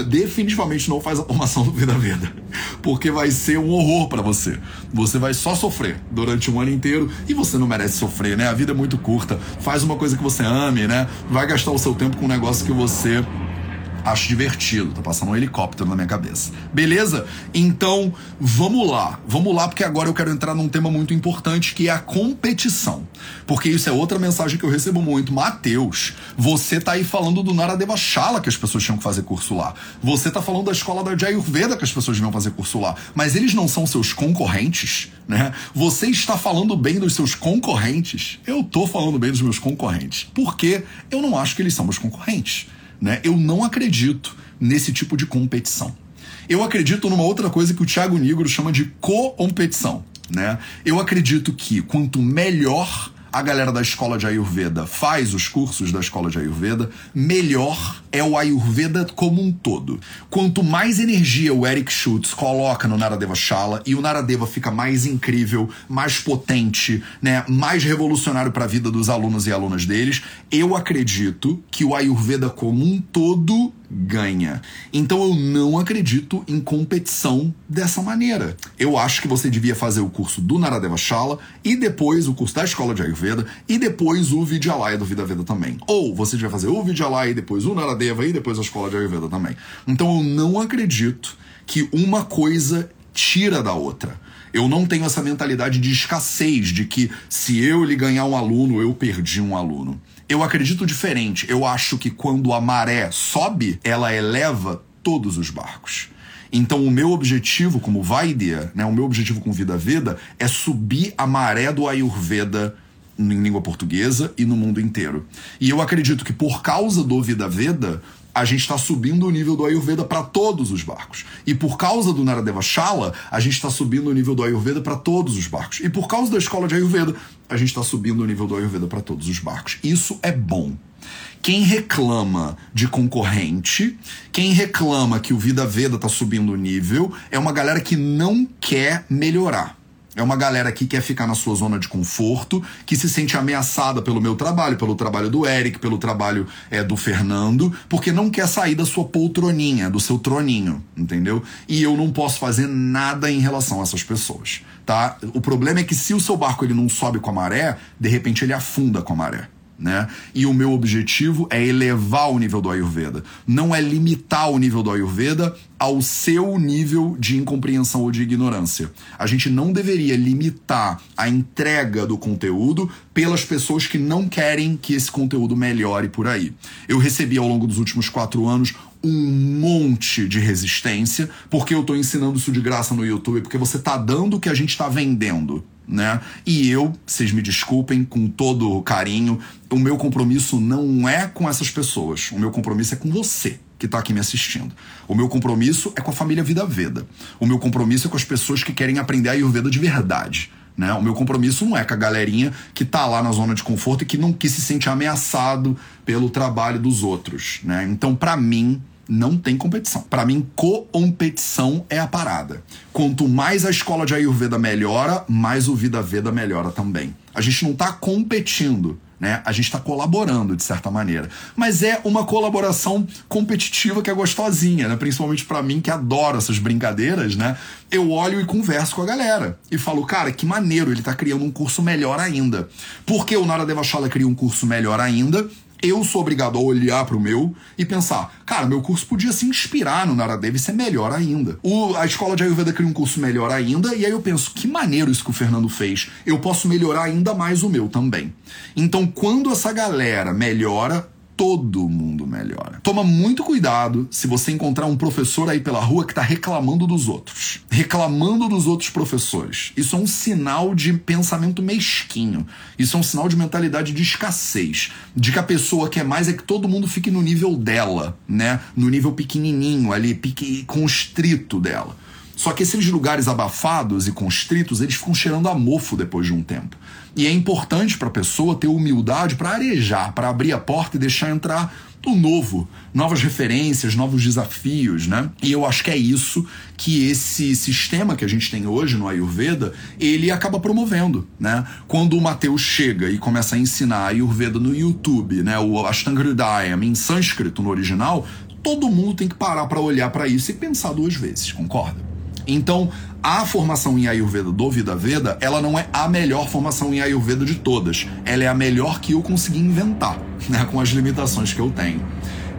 definitivamente não faz a formação do Vida Veda. Porque vai ser um horror para você. Você vai só sofrer durante um ano inteiro e você não merece sofrer, né? A vida é muito curta. Faz uma coisa que você ama né? Vai gastar o seu tempo com um negócio que você acho divertido. Tá passando um helicóptero na minha cabeça. Beleza? Então, vamos lá. Vamos lá, porque agora eu quero entrar num tema muito importante que é a competição. Porque isso é outra mensagem que eu recebo muito. Mateus, você tá aí falando do Naradeva Shala que as pessoas tinham que fazer curso lá. Você tá falando da escola da Ayurveda que as pessoas deviam fazer curso lá. Mas eles não são seus concorrentes, né? Você está falando bem dos seus concorrentes. Eu tô falando bem dos meus concorrentes. Porque eu não acho que eles são meus concorrentes. Né? Eu não acredito nesse tipo de competição. Eu acredito numa outra coisa que o Thiago Negro chama de co-competição. Né? Eu acredito que quanto melhor a galera da escola de Ayurveda faz os cursos da escola de Ayurveda, melhor é o Ayurveda como um todo. Quanto mais energia o Eric Schutz coloca no Naradeva Shala e o Naradeva fica mais incrível, mais potente, né, mais revolucionário para a vida dos alunos e alunas deles, eu acredito que o Ayurveda como um todo ganha. Então eu não acredito em competição dessa maneira. Eu acho que você devia fazer o curso do Naradeva Shala e depois o curso da Escola de Ayurveda e depois o Vidyalaya do Vida Veda também. Ou você devia fazer o Vidyalaya e depois o Naradeva e depois a Escola de Ayurveda também. Então eu não acredito que uma coisa tira da outra. Eu não tenho essa mentalidade de escassez, de que se eu lhe ganhar um aluno, eu perdi um aluno. Eu acredito diferente. Eu acho que quando a maré sobe, ela eleva todos os barcos. Então, o meu objetivo como Vaidya, né, o meu objetivo com Vida Veda, é subir a maré do Ayurveda em língua portuguesa e no mundo inteiro. E eu acredito que por causa do Vida Veda, a gente está subindo o nível do Ayurveda para todos os barcos. E por causa do Naradeva Shala, a gente está subindo o nível do Ayurveda para todos os barcos. E por causa da escola de Ayurveda, a gente está subindo o nível do Ayurveda para todos os barcos. Isso é bom. Quem reclama de concorrente, quem reclama que o Vida Veda está subindo o nível, é uma galera que não quer melhorar. É uma galera que quer ficar na sua zona de conforto, que se sente ameaçada pelo meu trabalho, pelo trabalho do Eric, pelo trabalho é, do Fernando, porque não quer sair da sua poltroninha, do seu troninho, entendeu? E eu não posso fazer nada em relação a essas pessoas, tá? O problema é que se o seu barco ele não sobe com a maré, de repente ele afunda com a maré. Né? E o meu objetivo é elevar o nível do Ayurveda, não é limitar o nível do Ayurveda ao seu nível de incompreensão ou de ignorância. A gente não deveria limitar a entrega do conteúdo pelas pessoas que não querem que esse conteúdo melhore por aí. Eu recebi ao longo dos últimos quatro anos um monte de resistência, porque eu estou ensinando isso de graça no YouTube, porque você está dando o que a gente está vendendo né? E eu, vocês me desculpem com todo carinho, o meu compromisso não é com essas pessoas. O meu compromisso é com você que está aqui me assistindo. O meu compromisso é com a família Vida Veda. O meu compromisso é com as pessoas que querem aprender a Ayurveda de verdade. Né? O meu compromisso não é com a galerinha que tá lá na zona de conforto e que não que se sente ameaçado pelo trabalho dos outros. Né? Então, para mim, não tem competição. Para mim, competição é a parada. Quanto mais a escola de Ayurveda melhora, mais o Vida Veda melhora também. A gente não está competindo, né? A gente está colaborando de certa maneira. Mas é uma colaboração competitiva que é gostosinha, né? Principalmente para mim que adoro essas brincadeiras, né? Eu olho e converso com a galera e falo, cara, que maneiro, ele está criando um curso melhor ainda. Porque o Nara Devachala cria um curso melhor ainda eu sou obrigado a olhar para o meu e pensar, cara, meu curso podia se inspirar no Naradev e ser melhor ainda. O, a escola de Ayurveda cria um curso melhor ainda, e aí eu penso, que maneiro isso que o Fernando fez. Eu posso melhorar ainda mais o meu também. Então, quando essa galera melhora, todo mundo melhora. Toma muito cuidado se você encontrar um professor aí pela rua que está reclamando dos outros, reclamando dos outros professores. Isso é um sinal de pensamento mesquinho. Isso é um sinal de mentalidade de escassez, de que a pessoa quer mais é que todo mundo fique no nível dela, né? No nível pequenininho ali, pique, constrito dela. Só que esses lugares abafados e constritos, eles ficam cheirando a mofo depois de um tempo. E é importante para a pessoa ter humildade para arejar, para abrir a porta e deixar entrar o novo, novas referências, novos desafios, né? E eu acho que é isso que esse sistema que a gente tem hoje no Ayurveda, ele acaba promovendo, né? Quando o Mateus chega e começa a ensinar Ayurveda no YouTube, né, o Ashtanga Hridayam em sânscrito no original, todo mundo tem que parar para olhar para isso e pensar duas vezes, concorda? Então, a formação em Ayurveda do Vida Veda, ela não é a melhor formação em Ayurveda de todas. Ela é a melhor que eu consegui inventar, né, com as limitações que eu tenho.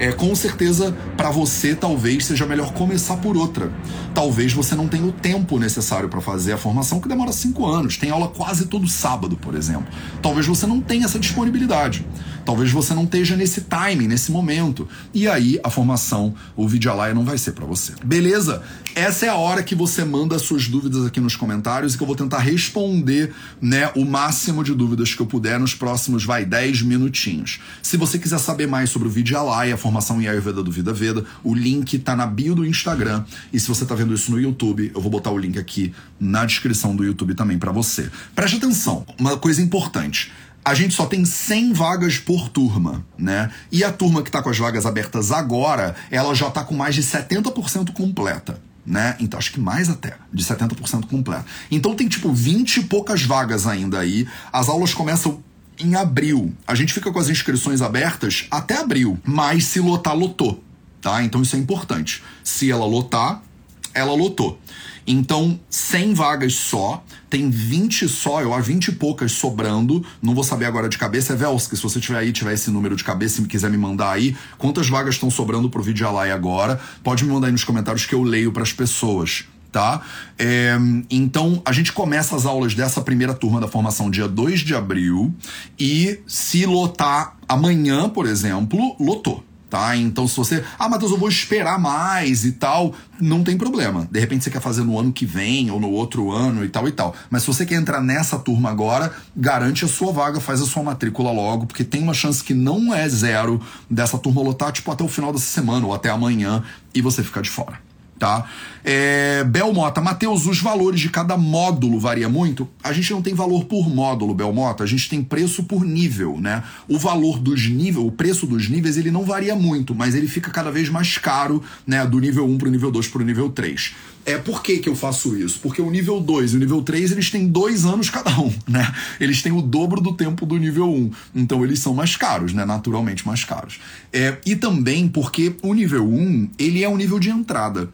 É, com certeza, para você, talvez seja melhor começar por outra. Talvez você não tenha o tempo necessário para fazer a formação, que demora cinco anos. Tem aula quase todo sábado, por exemplo. Talvez você não tenha essa disponibilidade. Talvez você não esteja nesse timing, nesse momento. E aí a formação, o Vidyalaya não vai ser para você. Beleza? Essa é a hora que você manda suas dúvidas aqui nos comentários e que eu vou tentar responder, né, o máximo de dúvidas que eu puder nos próximos, vai, 10 minutinhos. Se você quiser saber mais sobre o Vidyalaya, a formação em Ayurveda do Vida Veda, o link tá na bio do Instagram. E se você tá vendo isso no YouTube, eu vou botar o link aqui na descrição do YouTube também para você. Preste atenção, uma coisa importante a gente só tem 100 vagas por turma, né? E a turma que está com as vagas abertas agora, ela já está com mais de 70% completa. Né? Então, acho que mais até, de 70% completa. Então tem tipo 20 e poucas vagas ainda aí. As aulas começam em abril. A gente fica com as inscrições abertas até abril, mas se lotar, lotou, tá? Então isso é importante. Se ela lotar, ela lotou. Então, 100 vagas só, tem 20 só, eu acho 20 e poucas sobrando. Não vou saber agora de cabeça. É Velski, se você tiver aí, tiver esse número de cabeça e quiser me mandar aí, quantas vagas estão sobrando pro vídeo Alai agora, pode me mandar aí nos comentários que eu leio para as pessoas tá? É, então, a gente começa as aulas dessa primeira turma da formação dia 2 de abril e se lotar amanhã, por exemplo, lotou tá? Então, se você, ah, Matheus, eu vou esperar mais e tal, não tem problema. De repente você quer fazer no ano que vem ou no outro ano e tal e tal. Mas se você quer entrar nessa turma agora, garante a sua vaga, faz a sua matrícula logo, porque tem uma chance que não é zero dessa turma lotar, tipo, até o final dessa semana ou até amanhã e você ficar de fora tá? É, Belmota, Matheus, os valores de cada módulo varia muito? A gente não tem valor por módulo, Belmota, a gente tem preço por nível, né? O valor dos níveis, o preço dos níveis, ele não varia muito, mas ele fica cada vez mais caro, né? Do nível 1 para o nível 2 para o nível 3. É por que, que eu faço isso? Porque o nível 2 e o nível 3, eles têm dois anos cada um, né? Eles têm o dobro do tempo do nível 1. Então eles são mais caros, né? Naturalmente mais caros. É, e também porque o nível 1, ele é um nível de entrada.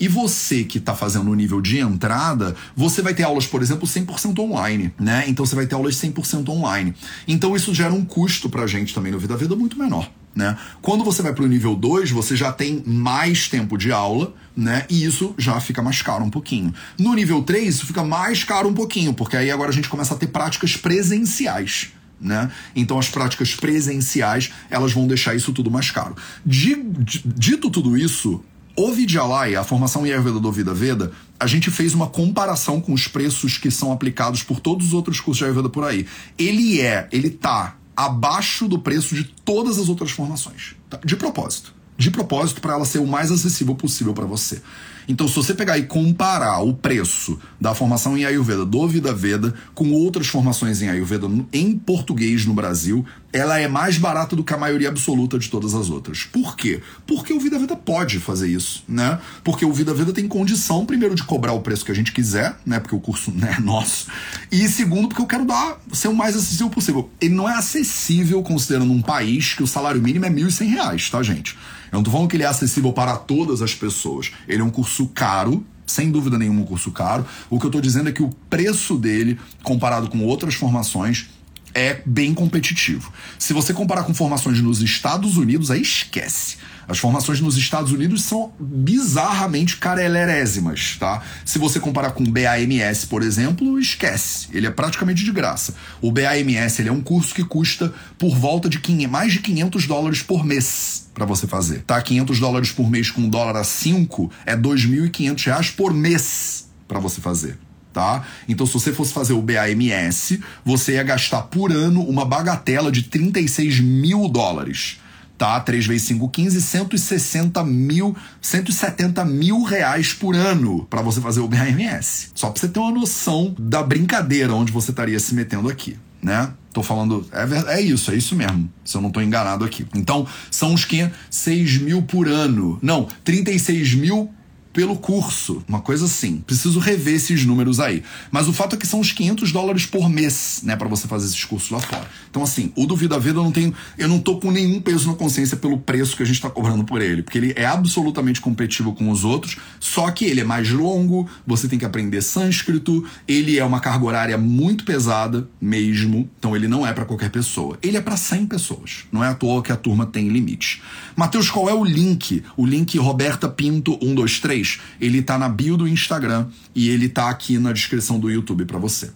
E você que está fazendo o nível de entrada, você vai ter aulas, por exemplo, 100% online, né? Então você vai ter aulas 100% online. Então isso gera um custo pra gente também no Vida Vida muito menor. Né? Quando você vai para o nível 2, você já tem mais tempo de aula, né? E isso já fica mais caro um pouquinho. No nível 3, isso fica mais caro um pouquinho, porque aí agora a gente começa a ter práticas presenciais. Né? Então as práticas presenciais elas vão deixar isso tudo mais caro. Dito tudo isso, o Vidyalaya, a formação Ayurveda do Vida Veda, a gente fez uma comparação com os preços que são aplicados por todos os outros cursos de Ayurveda por aí. Ele é, ele tá abaixo do preço de todas as outras formações, tá? de propósito de propósito para ela ser o mais acessível possível para você. Então, se você pegar e comparar o preço da formação em Ayurveda do Vida Veda com outras formações em Ayurveda em português no Brasil, ela é mais barata do que a maioria absoluta de todas as outras. Por quê? Porque o Vida Veda pode fazer isso, né? Porque o Vida Veda tem condição, primeiro, de cobrar o preço que a gente quiser, né? Porque o curso né, é nosso. E segundo, porque eu quero dar, ser o mais acessível possível. Ele não é acessível considerando um país que o salário mínimo é R$ 1.100, tá, gente? Eu não tô falando que ele é acessível para todas as pessoas. Ele é um curso caro, sem dúvida nenhuma um curso caro. O que eu estou dizendo é que o preço dele, comparado com outras formações, é bem competitivo. Se você comparar com formações nos Estados Unidos, aí esquece. As formações nos Estados Unidos são bizarramente carelérésimas, tá? Se você comparar com o BAMS, por exemplo, esquece. Ele é praticamente de graça. O BAMS ele é um curso que custa por volta de 500, mais de 500 dólares por mês para você fazer, tá? 500 dólares por mês com um dólar a 5 é 2.500 reais por mês para você fazer. Tá? Então, se você fosse fazer o BAMS, você ia gastar por ano uma bagatela de 36 mil dólares tá? 3 vezes 5, 15, 160 mil, 170 mil reais por ano para você fazer o BAMS. Só pra você ter uma noção da brincadeira onde você estaria se metendo aqui, né? Tô falando, é, é isso, é isso mesmo, se eu não tô enganado aqui. Então, são uns 6 mil por ano. Não, 36 mil pelo curso, uma coisa assim. Preciso rever esses números aí. Mas o fato é que são uns 500 dólares por mês, né, para você fazer esses cursos lá fora. Então, assim, o do Vida eu não tenho, eu não tô com nenhum peso na consciência pelo preço que a gente tá cobrando por ele, porque ele é absolutamente competitivo com os outros, só que ele é mais longo, você tem que aprender sânscrito, ele é uma carga horária muito pesada mesmo, então ele não é para qualquer pessoa. Ele é para 100 pessoas. Não é à toa que a turma tem limite. Mateus, qual é o link? O link Roberta Pinto 123 ele tá na bio do Instagram e ele tá aqui na descrição do YouTube para você.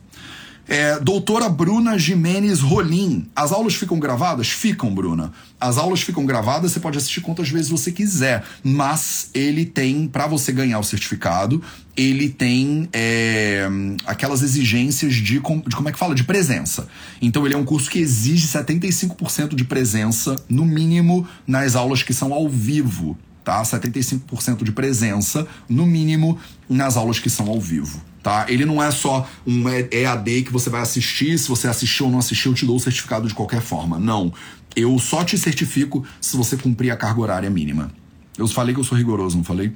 É, doutora Bruna Jimenez Rolim. As aulas ficam gravadas? Ficam, Bruna. As aulas ficam gravadas, você pode assistir quantas vezes você quiser, mas ele tem, para você ganhar o certificado, ele tem é, aquelas exigências de, de, como é que fala? De presença. Então ele é um curso que exige 75% de presença, no mínimo, nas aulas que são ao vivo tá? 75% de presença, no mínimo, nas aulas que são ao vivo. Tá? Ele não é só um EAD que você vai assistir, se você assistiu ou não assistiu, eu te dou o certificado de qualquer forma. Não. Eu só te certifico se você cumprir a carga horária mínima. Eu falei que eu sou rigoroso, não falei?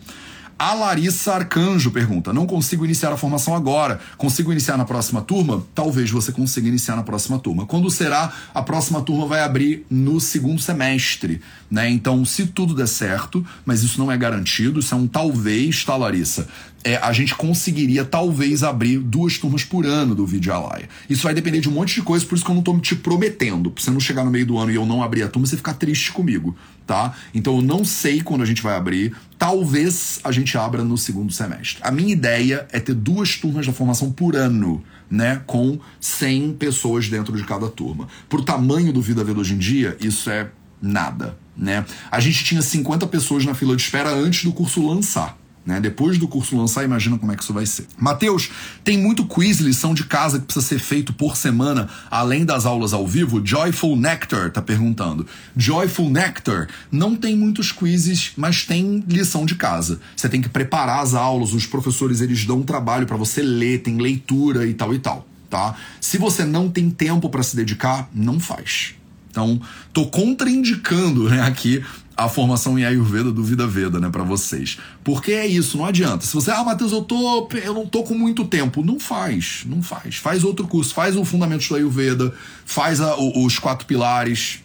A Larissa Arcanjo pergunta: Não consigo iniciar a formação agora. Consigo iniciar na próxima turma? Talvez você consiga iniciar na próxima turma. Quando será? A próxima turma vai abrir no segundo semestre. Né? Então, se tudo der certo, mas isso não é garantido, isso é um talvez, tá, Larissa? É, a gente conseguiria talvez abrir duas turmas por ano do Vídeo Alaya. Isso vai depender de um monte de coisa, por isso que eu não tô te prometendo. Pra você não chegar no meio do ano e eu não abrir a turma, você ficar triste comigo, tá? Então eu não sei quando a gente vai abrir. Talvez a gente abra no segundo semestre. A minha ideia é ter duas turmas da formação por ano, né? Com 100 pessoas dentro de cada turma. Pro tamanho do Vida Vida hoje em dia, isso é nada, né? A gente tinha 50 pessoas na fila de espera antes do curso lançar. Né? Depois do curso lançar, imagina como é que isso vai ser. Mateus, tem muito quiz, lição de casa que precisa ser feito por semana, além das aulas ao vivo? Joyful Nectar tá perguntando. Joyful Nectar, não tem muitos quizzes, mas tem lição de casa. Você tem que preparar as aulas, os professores eles dão um trabalho para você ler, tem leitura e tal e tal, tá? Se você não tem tempo para se dedicar, não faz. Então, tô contraindicando né, aqui a formação em Ayurveda do Vida Veda, né, para vocês. Porque é isso, não adianta. Se você, ah, Matheus, eu tô, eu não tô com muito tempo, não faz, não faz. Faz outro curso, faz o Fundamentos do Ayurveda, faz a, os quatro pilares,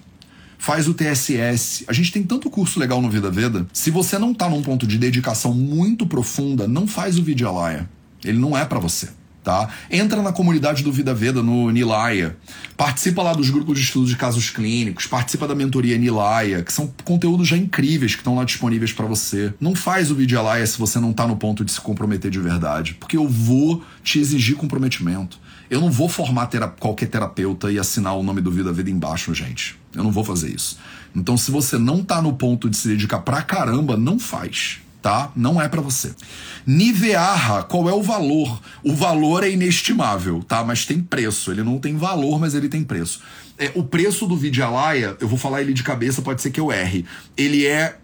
faz o TSS. A gente tem tanto curso legal no Vida Veda. Se você não tá num ponto de dedicação muito profunda, não faz o Vidyalaya. Ele não é para você tá? Entra na comunidade do Vida Veda no Nilaya, participa lá dos grupos de estudo de casos clínicos, participa da mentoria Nilaya, que são conteúdos já incríveis que estão lá disponíveis para você. Não faz o Vidyalaya se você não tá no ponto de se comprometer de verdade, porque eu vou te exigir comprometimento. Eu não vou formar tera qualquer terapeuta e assinar o nome do Vida Vida embaixo, gente. Eu não vou fazer isso. Então, se você não tá no ponto de se dedicar pra caramba, não faz tá? Não é para você. Nivearra, qual é o valor? O valor é inestimável, tá? Mas tem preço. Ele não tem valor, mas ele tem preço. É, o preço do Vidyalaya, eu vou falar ele de cabeça, pode ser que eu erre. Ele é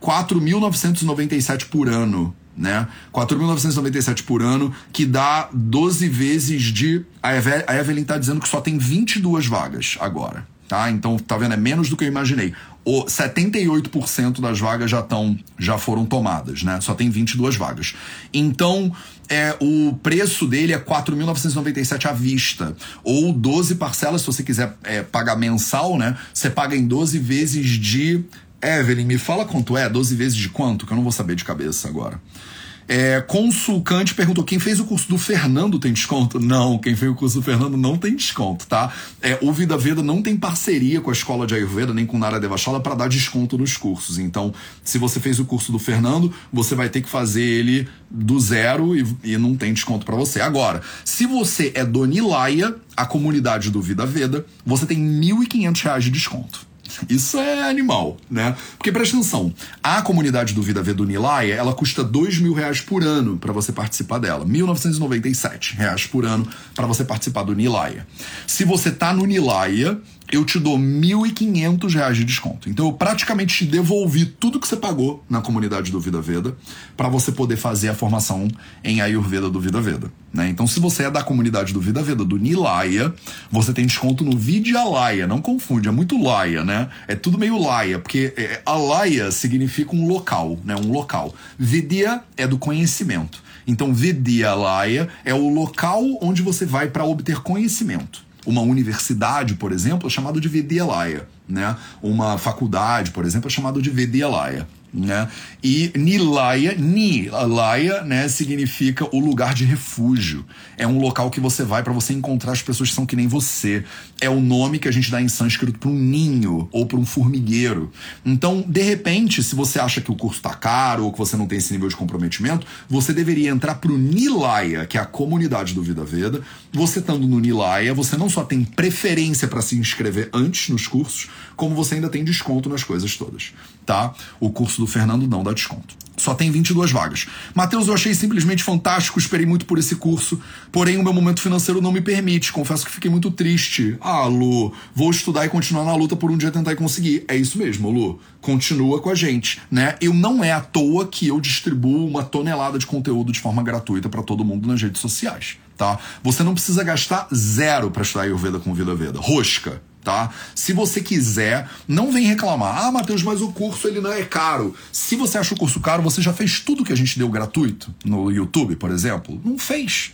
4.997 por ano, né? 4.997 por ano, que dá 12 vezes de. A Evelyn tá dizendo que só tem 22 vagas agora, tá? Então, tá vendo? É menos do que eu imaginei o 78% das vagas já estão já foram tomadas, né? Só tem 22 vagas. Então, é, o preço dele é 4.997 à vista ou 12 parcelas se você quiser é, pagar mensal, né? Você paga em 12 vezes de Evelyn, me fala quanto é? 12 vezes de quanto? Que eu não vou saber de cabeça agora. É, consulcante perguntou: quem fez o curso do Fernando tem desconto? Não, quem fez o curso do Fernando não tem desconto, tá? É, o Vida Veda não tem parceria com a escola de Ayurveda nem com Nara Devachala para dar desconto nos cursos. Então, se você fez o curso do Fernando, você vai ter que fazer ele do zero e, e não tem desconto para você. Agora, se você é do Nilaya, a comunidade do Vida Veda, você tem R$ 1.500 de desconto. Isso é animal, né? Porque presta atenção, a comunidade do Vida V do Nilaya, ela custa dois mil reais por ano para você participar dela. 1.997 reais por ano para você participar do Nilaya. Se você tá no Nilaya, eu te dou R$ 1.500 de desconto. Então eu praticamente te devolvi tudo que você pagou na comunidade do Vida Veda para você poder fazer a formação em Ayurveda do Vida Veda. Né? Então se você é da comunidade do Vida Veda, do Nilaya, você tem desconto no Vidyalaya. Não confunde, é muito laia, né? É tudo meio laia, porque é, alaya significa um local, né? Um local. Vidya é do conhecimento. Então Vidyalaya é o local onde você vai para obter conhecimento uma universidade, por exemplo, é chamado de Vidyalaya, né? Uma faculdade, por exemplo, é chamado de Vidyalaya né? E Nilaya, Nilaya, né, significa o lugar de refúgio. É um local que você vai para você encontrar as pessoas que são que nem você. É o nome que a gente dá em sânscrito para um ninho ou para um formigueiro. Então, de repente, se você acha que o curso tá caro ou que você não tem esse nível de comprometimento, você deveria entrar pro Nilaya, que é a comunidade do Vida Veda. Você estando no Nilaya, você não só tem preferência para se inscrever antes nos cursos, como você ainda tem desconto nas coisas todas, tá? O curso do Fernando não dá desconto. Só tem 22 vagas. Matheus, eu achei simplesmente fantástico, esperei muito por esse curso, porém o meu momento financeiro não me permite. Confesso que fiquei muito triste. Ah, Lu, vou estudar e continuar na luta por um dia tentar conseguir. É isso mesmo, Lu. Continua com a gente, né? Eu não é à toa que eu distribuo uma tonelada de conteúdo de forma gratuita para todo mundo nas redes sociais, tá? Você não precisa gastar zero para estudar Ayurveda com Vida Veda. Rosca, tá? Se você quiser, não vem reclamar. Ah, Matheus, mas o curso ele não é caro. Se você acha o curso caro, você já fez tudo que a gente deu gratuito no YouTube, por exemplo? Não fez.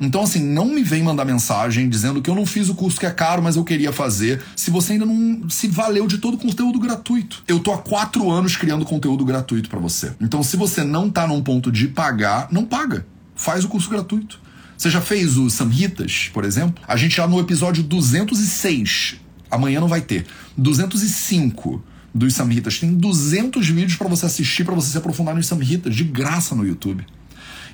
Então, assim, não me vem mandar mensagem dizendo que eu não fiz o curso que é caro, mas eu queria fazer, se você ainda não se valeu de todo o conteúdo gratuito. Eu tô há quatro anos criando conteúdo gratuito para você. Então, se você não tá num ponto de pagar, não paga. Faz o curso gratuito. Você já fez o Samhitas, por exemplo? A gente já no episódio 206 Amanhã não vai ter. 205 dos Samhitas. Tem 200 vídeos para você assistir, para você se aprofundar nos Samhitas, de graça no YouTube.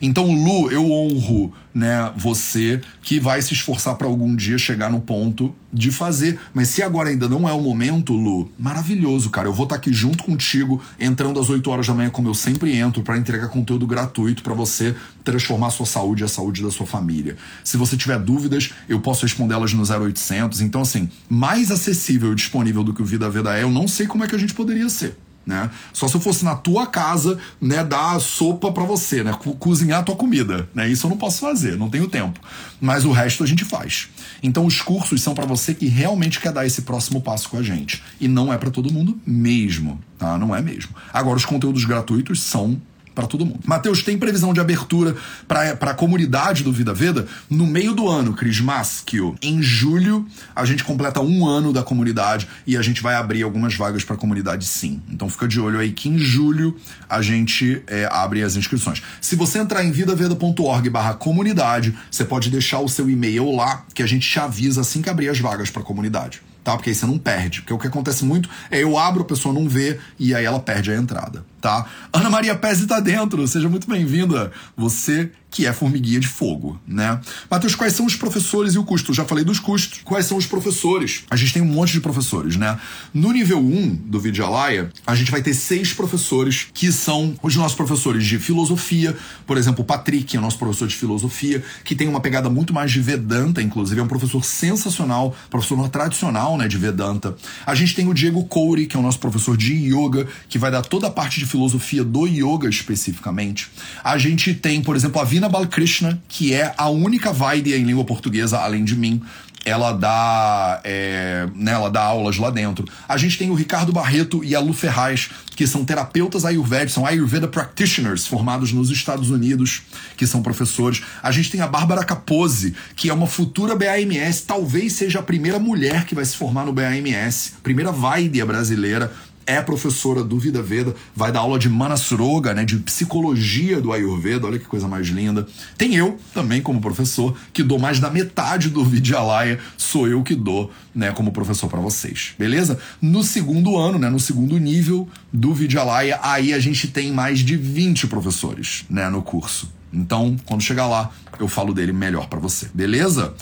Então, Lu, eu honro, né, você que vai se esforçar para algum dia chegar no ponto de fazer. Mas se agora ainda não é o momento, Lu, maravilhoso, cara. Eu vou estar tá aqui junto contigo, entrando às 8 horas da manhã, como eu sempre entro, para entregar conteúdo gratuito para você transformar a sua saúde e a saúde da sua família. Se você tiver dúvidas, eu posso respondê-las no 0800. Então, assim, mais acessível e disponível do que o Vida Veda é, eu não sei como é que a gente poderia ser né? Só se eu fosse na tua casa, né, dar sopa para você, né, cozinhar a tua comida, né? Isso eu não posso fazer, não tenho tempo. Mas o resto a gente faz. Então os cursos são para você que realmente quer dar esse próximo passo com a gente e não é para todo mundo mesmo, tá? Não é mesmo. Agora os conteúdos gratuitos são para todo mundo. Matheus, tem previsão de abertura para a comunidade do Vida Veda no meio do ano, Cris Maschio. Em julho, a gente completa um ano da comunidade e a gente vai abrir algumas vagas para a comunidade sim. Então fica de olho aí que em julho a gente é, abre as inscrições. Se você entrar em vidaveda.org barra comunidade, você pode deixar o seu e-mail lá, que a gente te avisa assim que abrir as vagas para a comunidade tá? Porque aí você não perde. Porque o que acontece muito é eu abro, a pessoa não vê e aí ela perde a entrada, tá? Ana Maria Pezzi tá dentro, seja muito bem-vinda. Você que é formiguinha de fogo, né? Matheus, quais são os professores e o custo? Já falei dos custos. Quais são os professores? A gente tem um monte de professores, né? No nível 1 do Vidyalaya, a gente vai ter seis professores que são os nossos professores de filosofia. Por exemplo, o Patrick é nosso professor de filosofia, que tem uma pegada muito mais de Vedanta, inclusive. É um professor sensacional, professor tradicional, né, de Vedanta. A gente tem o Diego Couri, que é o nosso professor de yoga, que vai dar toda a parte de filosofia do yoga especificamente. A gente tem, por exemplo, a Vina Marina Balkrishna, que é a única Vaidya em língua portuguesa, além de mim, ela dá, é, né, ela dá aulas lá dentro. A gente tem o Ricardo Barreto e a Lu Ferraz, que são terapeutas ayurvédicos, são Ayurveda practitioners formados nos Estados Unidos, que são professores. A gente tem a Bárbara Capozzi, que é uma futura BAMS, talvez seja a primeira mulher que vai se formar no BAMS, primeira Vaidya brasileira é professora do Vida Veda, vai dar aula de Manasuroga, né, de psicologia do Ayurveda, olha que coisa mais linda. Tem eu também como professor, que dou mais da metade do Vidyalaya, sou eu que dou, né, como professor para vocês. Beleza? No segundo ano, né, no segundo nível do Vidyalaya, aí a gente tem mais de 20 professores, né, no curso. Então, quando chegar lá, eu falo dele melhor para você. Beleza?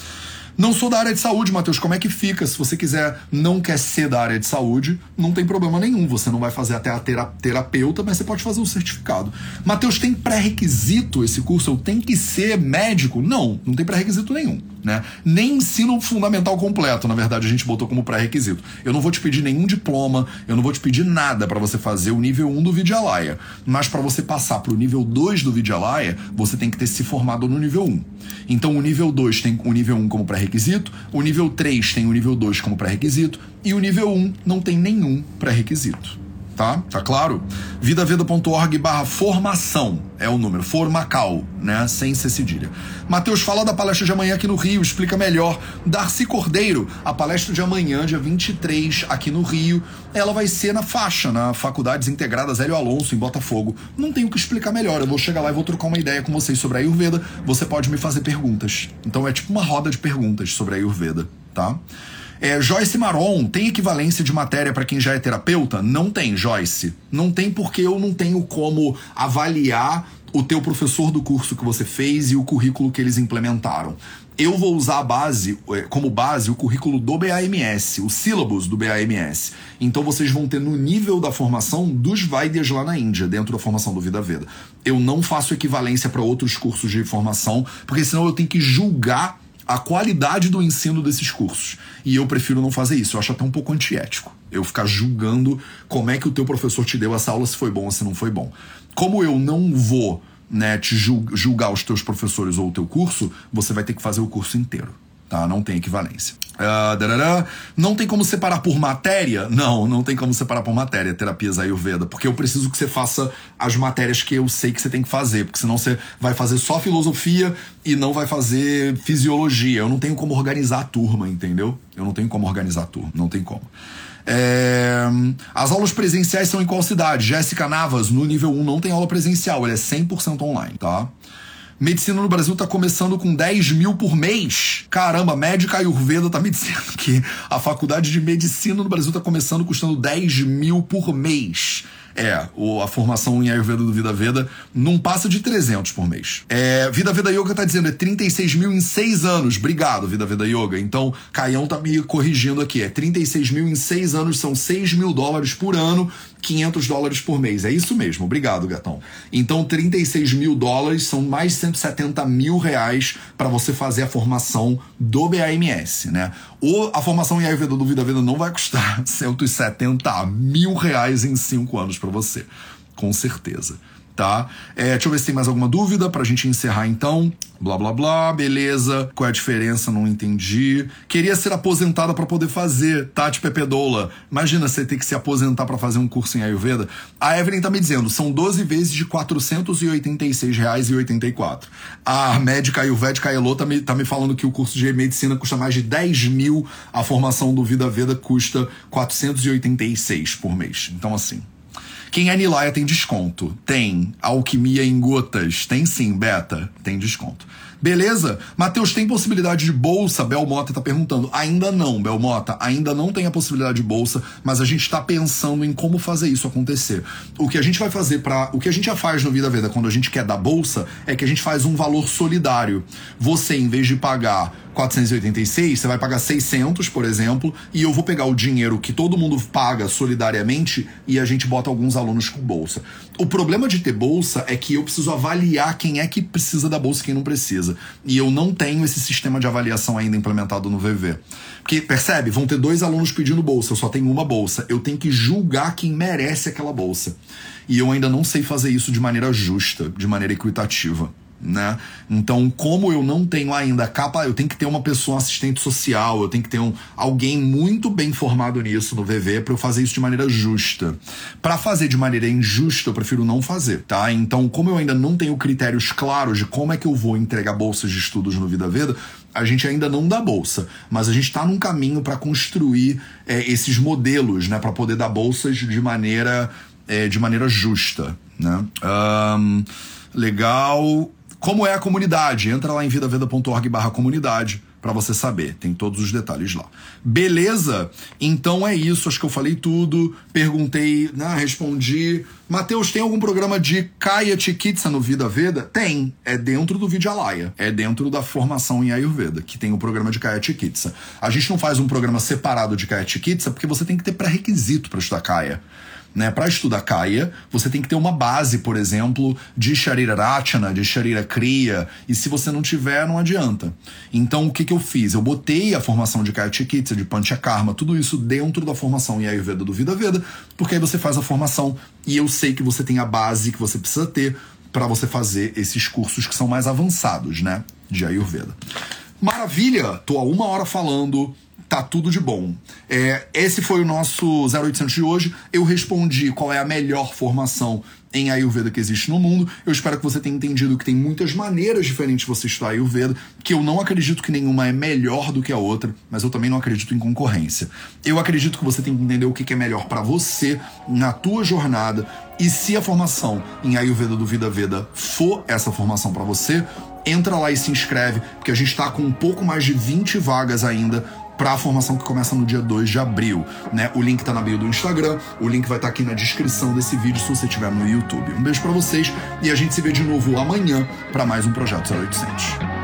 Não sou da área de saúde, Matheus. Como é que fica? Se você quiser, não quer ser da área de saúde, não tem problema nenhum. Você não vai fazer até a terapeuta, mas você pode fazer o certificado. Matheus, tem pré-requisito esse curso? Eu tenho que ser médico? Não, não tem pré-requisito nenhum. Né? Nem ensino fundamental completo, na verdade, a gente botou como pré-requisito. Eu não vou te pedir nenhum diploma, eu não vou te pedir nada para você fazer o nível 1 do Vidyalaya. Mas para você passar para o nível 2 do Vidyalaya, você tem que ter se formado no nível 1. Então o nível 2 tem o nível 1 como pré-requisito, o nível 3 tem o nível 2 como pré-requisito e o nível 1 não tem nenhum pré-requisito tá? Tá claro? vidaveda.org barra formação é o número, formacal, né? Sem ser cedilha. Matheus, fala da palestra de amanhã aqui no Rio, explica melhor. Darcy Cordeiro, a palestra de amanhã, dia 23, aqui no Rio, ela vai ser na faixa, na Faculdades Integradas Hélio Alonso, em Botafogo. Não tenho o que explicar melhor, eu vou chegar lá e vou trocar uma ideia com vocês sobre a Ayurveda, você pode me fazer perguntas. Então é tipo uma roda de perguntas sobre a Ayurveda, tá? É, Joyce Maron tem equivalência de matéria para quem já é terapeuta? Não tem, Joyce. Não tem porque eu não tenho como avaliar o teu professor do curso que você fez e o currículo que eles implementaram. Eu vou usar a base, é, como base o currículo do BAMS, o sílabus do BAMS. Então vocês vão ter no nível da formação dos Vaidyas lá na Índia, dentro da formação do Vida Veda. Eu não faço equivalência para outros cursos de formação, porque senão eu tenho que julgar a qualidade do ensino desses cursos. E eu prefiro não fazer isso. Eu acho até um pouco antiético. Eu ficar julgando como é que o teu professor te deu essa aula, se foi bom ou se não foi bom. Como eu não vou né, te julgar os teus professores ou o teu curso, você vai ter que fazer o curso inteiro tá? Não tem equivalência. Uh, não tem como separar por matéria? Não, não tem como separar por matéria terapias Ayurveda, porque eu preciso que você faça as matérias que eu sei que você tem que fazer, porque senão você vai fazer só filosofia e não vai fazer fisiologia. Eu não tenho como organizar a turma, entendeu? Eu não tenho como organizar a turma, não tem como. É... As aulas presenciais são em qual cidade? Jéssica Navas, no nível 1, não tem aula presencial, ele é 100% online, tá? Medicina no Brasil tá começando com 10 mil por mês. Caramba, médica Ayurveda tá me dizendo que a faculdade de medicina no Brasil tá começando custando 10 mil por mês. É, a formação em Ayurveda do Vida Veda não passa de 300 por mês. É, Vida Veda Yoga tá dizendo é 36 mil em 6 anos. Obrigado, Vida Veda Yoga. Então, Caião tá me corrigindo aqui. É 36 mil em 6 anos, são 6 mil dólares por ano, 500 dólares por mês. É isso mesmo. Obrigado, Gatão. Então, 36 mil dólares são mais 170 mil reais para você fazer a formação do BAMS, né? Ou a formação em Ayurveda do Vida Veda não vai custar 170 mil reais em 5 anos para você, com certeza. Tá? É, deixa eu ver se tem mais alguma dúvida pra gente encerrar então. Blá blá blá, beleza. Qual é a diferença? Não entendi. Queria ser aposentada para poder fazer, Tati Pepedola. Imagina você ter que se aposentar para fazer um curso em Ayurveda. A Evelyn tá me dizendo, são 12 vezes de R$ 486,84. A médica Ayurvédica Elo tá me, tá me falando que o curso de medicina custa mais de 10 mil, a formação do Vida Veda custa 486 por mês. Então, assim, quem é Nilaia tem desconto. Tem. Alquimia em gotas. Tem sim, Beta. Tem desconto. Beleza? Matheus, tem possibilidade de bolsa? Belmota tá perguntando. Ainda não, Belmota. Ainda não tem a possibilidade de bolsa, mas a gente está pensando em como fazer isso acontecer. O que a gente vai fazer para, o que a gente já faz no Vida Veda quando a gente quer dar bolsa é que a gente faz um valor solidário. Você, em vez de pagar 486, você vai pagar 600, por exemplo, e eu vou pegar o dinheiro que todo mundo paga solidariamente e a gente bota alguns alunos com bolsa. O problema de ter bolsa é que eu preciso avaliar quem é que precisa da bolsa e quem não precisa. E eu não tenho esse sistema de avaliação ainda implementado no VV. Porque, percebe? Vão ter dois alunos pedindo bolsa, eu só tenho uma bolsa. Eu tenho que julgar quem merece aquela bolsa. E eu ainda não sei fazer isso de maneira justa, de maneira equitativa né? Então, como eu não tenho ainda capa, eu tenho que ter uma pessoa assistente social, eu tenho que ter um, alguém muito bem formado nisso no VV para eu fazer isso de maneira justa. Para fazer de maneira injusta, eu prefiro não fazer, tá? Então, como eu ainda não tenho critérios claros de como é que eu vou entregar bolsas de estudos no Vida Veda, a gente ainda não dá bolsa, mas a gente está num caminho para construir é, esses modelos, né, para poder dar bolsas de maneira é, de maneira justa, né? Um, legal. Como é a comunidade? Entra lá em vidaveda.org barra comunidade para você saber. Tem todos os detalhes lá. Beleza? Então é isso. Acho que eu falei tudo. Perguntei, né, respondi. Matheus, tem algum programa de Kaya Chikitsa no Vida Veda? Tem. É dentro do Vidyalaya. É dentro da formação em Ayurveda, que tem o programa de Kaya Chikitsa. A gente não faz um programa separado de Kaya Chikitsa porque você tem que ter pré-requisito para estudar Kaya. Né? Para estudar Kaya, você tem que ter uma base, por exemplo, de Sharira Rachana, de Sharira Kriya, e se você não tiver, não adianta. Então, o que, que eu fiz? Eu botei a formação de Kaya Chikitsa, de Panchakarma, tudo isso dentro da formação em Ayurveda do Vida Veda, porque aí você faz a formação e eu sei que você tem a base que você precisa ter para você fazer esses cursos que são mais avançados, né, de Ayurveda. Maravilha! Tô há uma hora falando tá tudo de bom. É, esse foi o nosso 0800 de hoje. Eu respondi qual é a melhor formação em Ayurveda que existe no mundo. Eu espero que você tenha entendido que tem muitas maneiras diferentes de você estudar Ayurveda, que eu não acredito que nenhuma é melhor do que a outra, mas eu também não acredito em concorrência. Eu acredito que você tem que entender o que é melhor para você na tua jornada e se a formação em Ayurveda do Vida Veda for essa formação para você, entra lá e se inscreve, porque a gente está com um pouco mais de 20 vagas ainda para a formação que começa no dia 2 de abril. Né? O link tá na bio do Instagram, o link vai estar tá aqui na descrição desse vídeo se você estiver no YouTube. Um beijo para vocês e a gente se vê de novo amanhã para mais um Projeto 0800.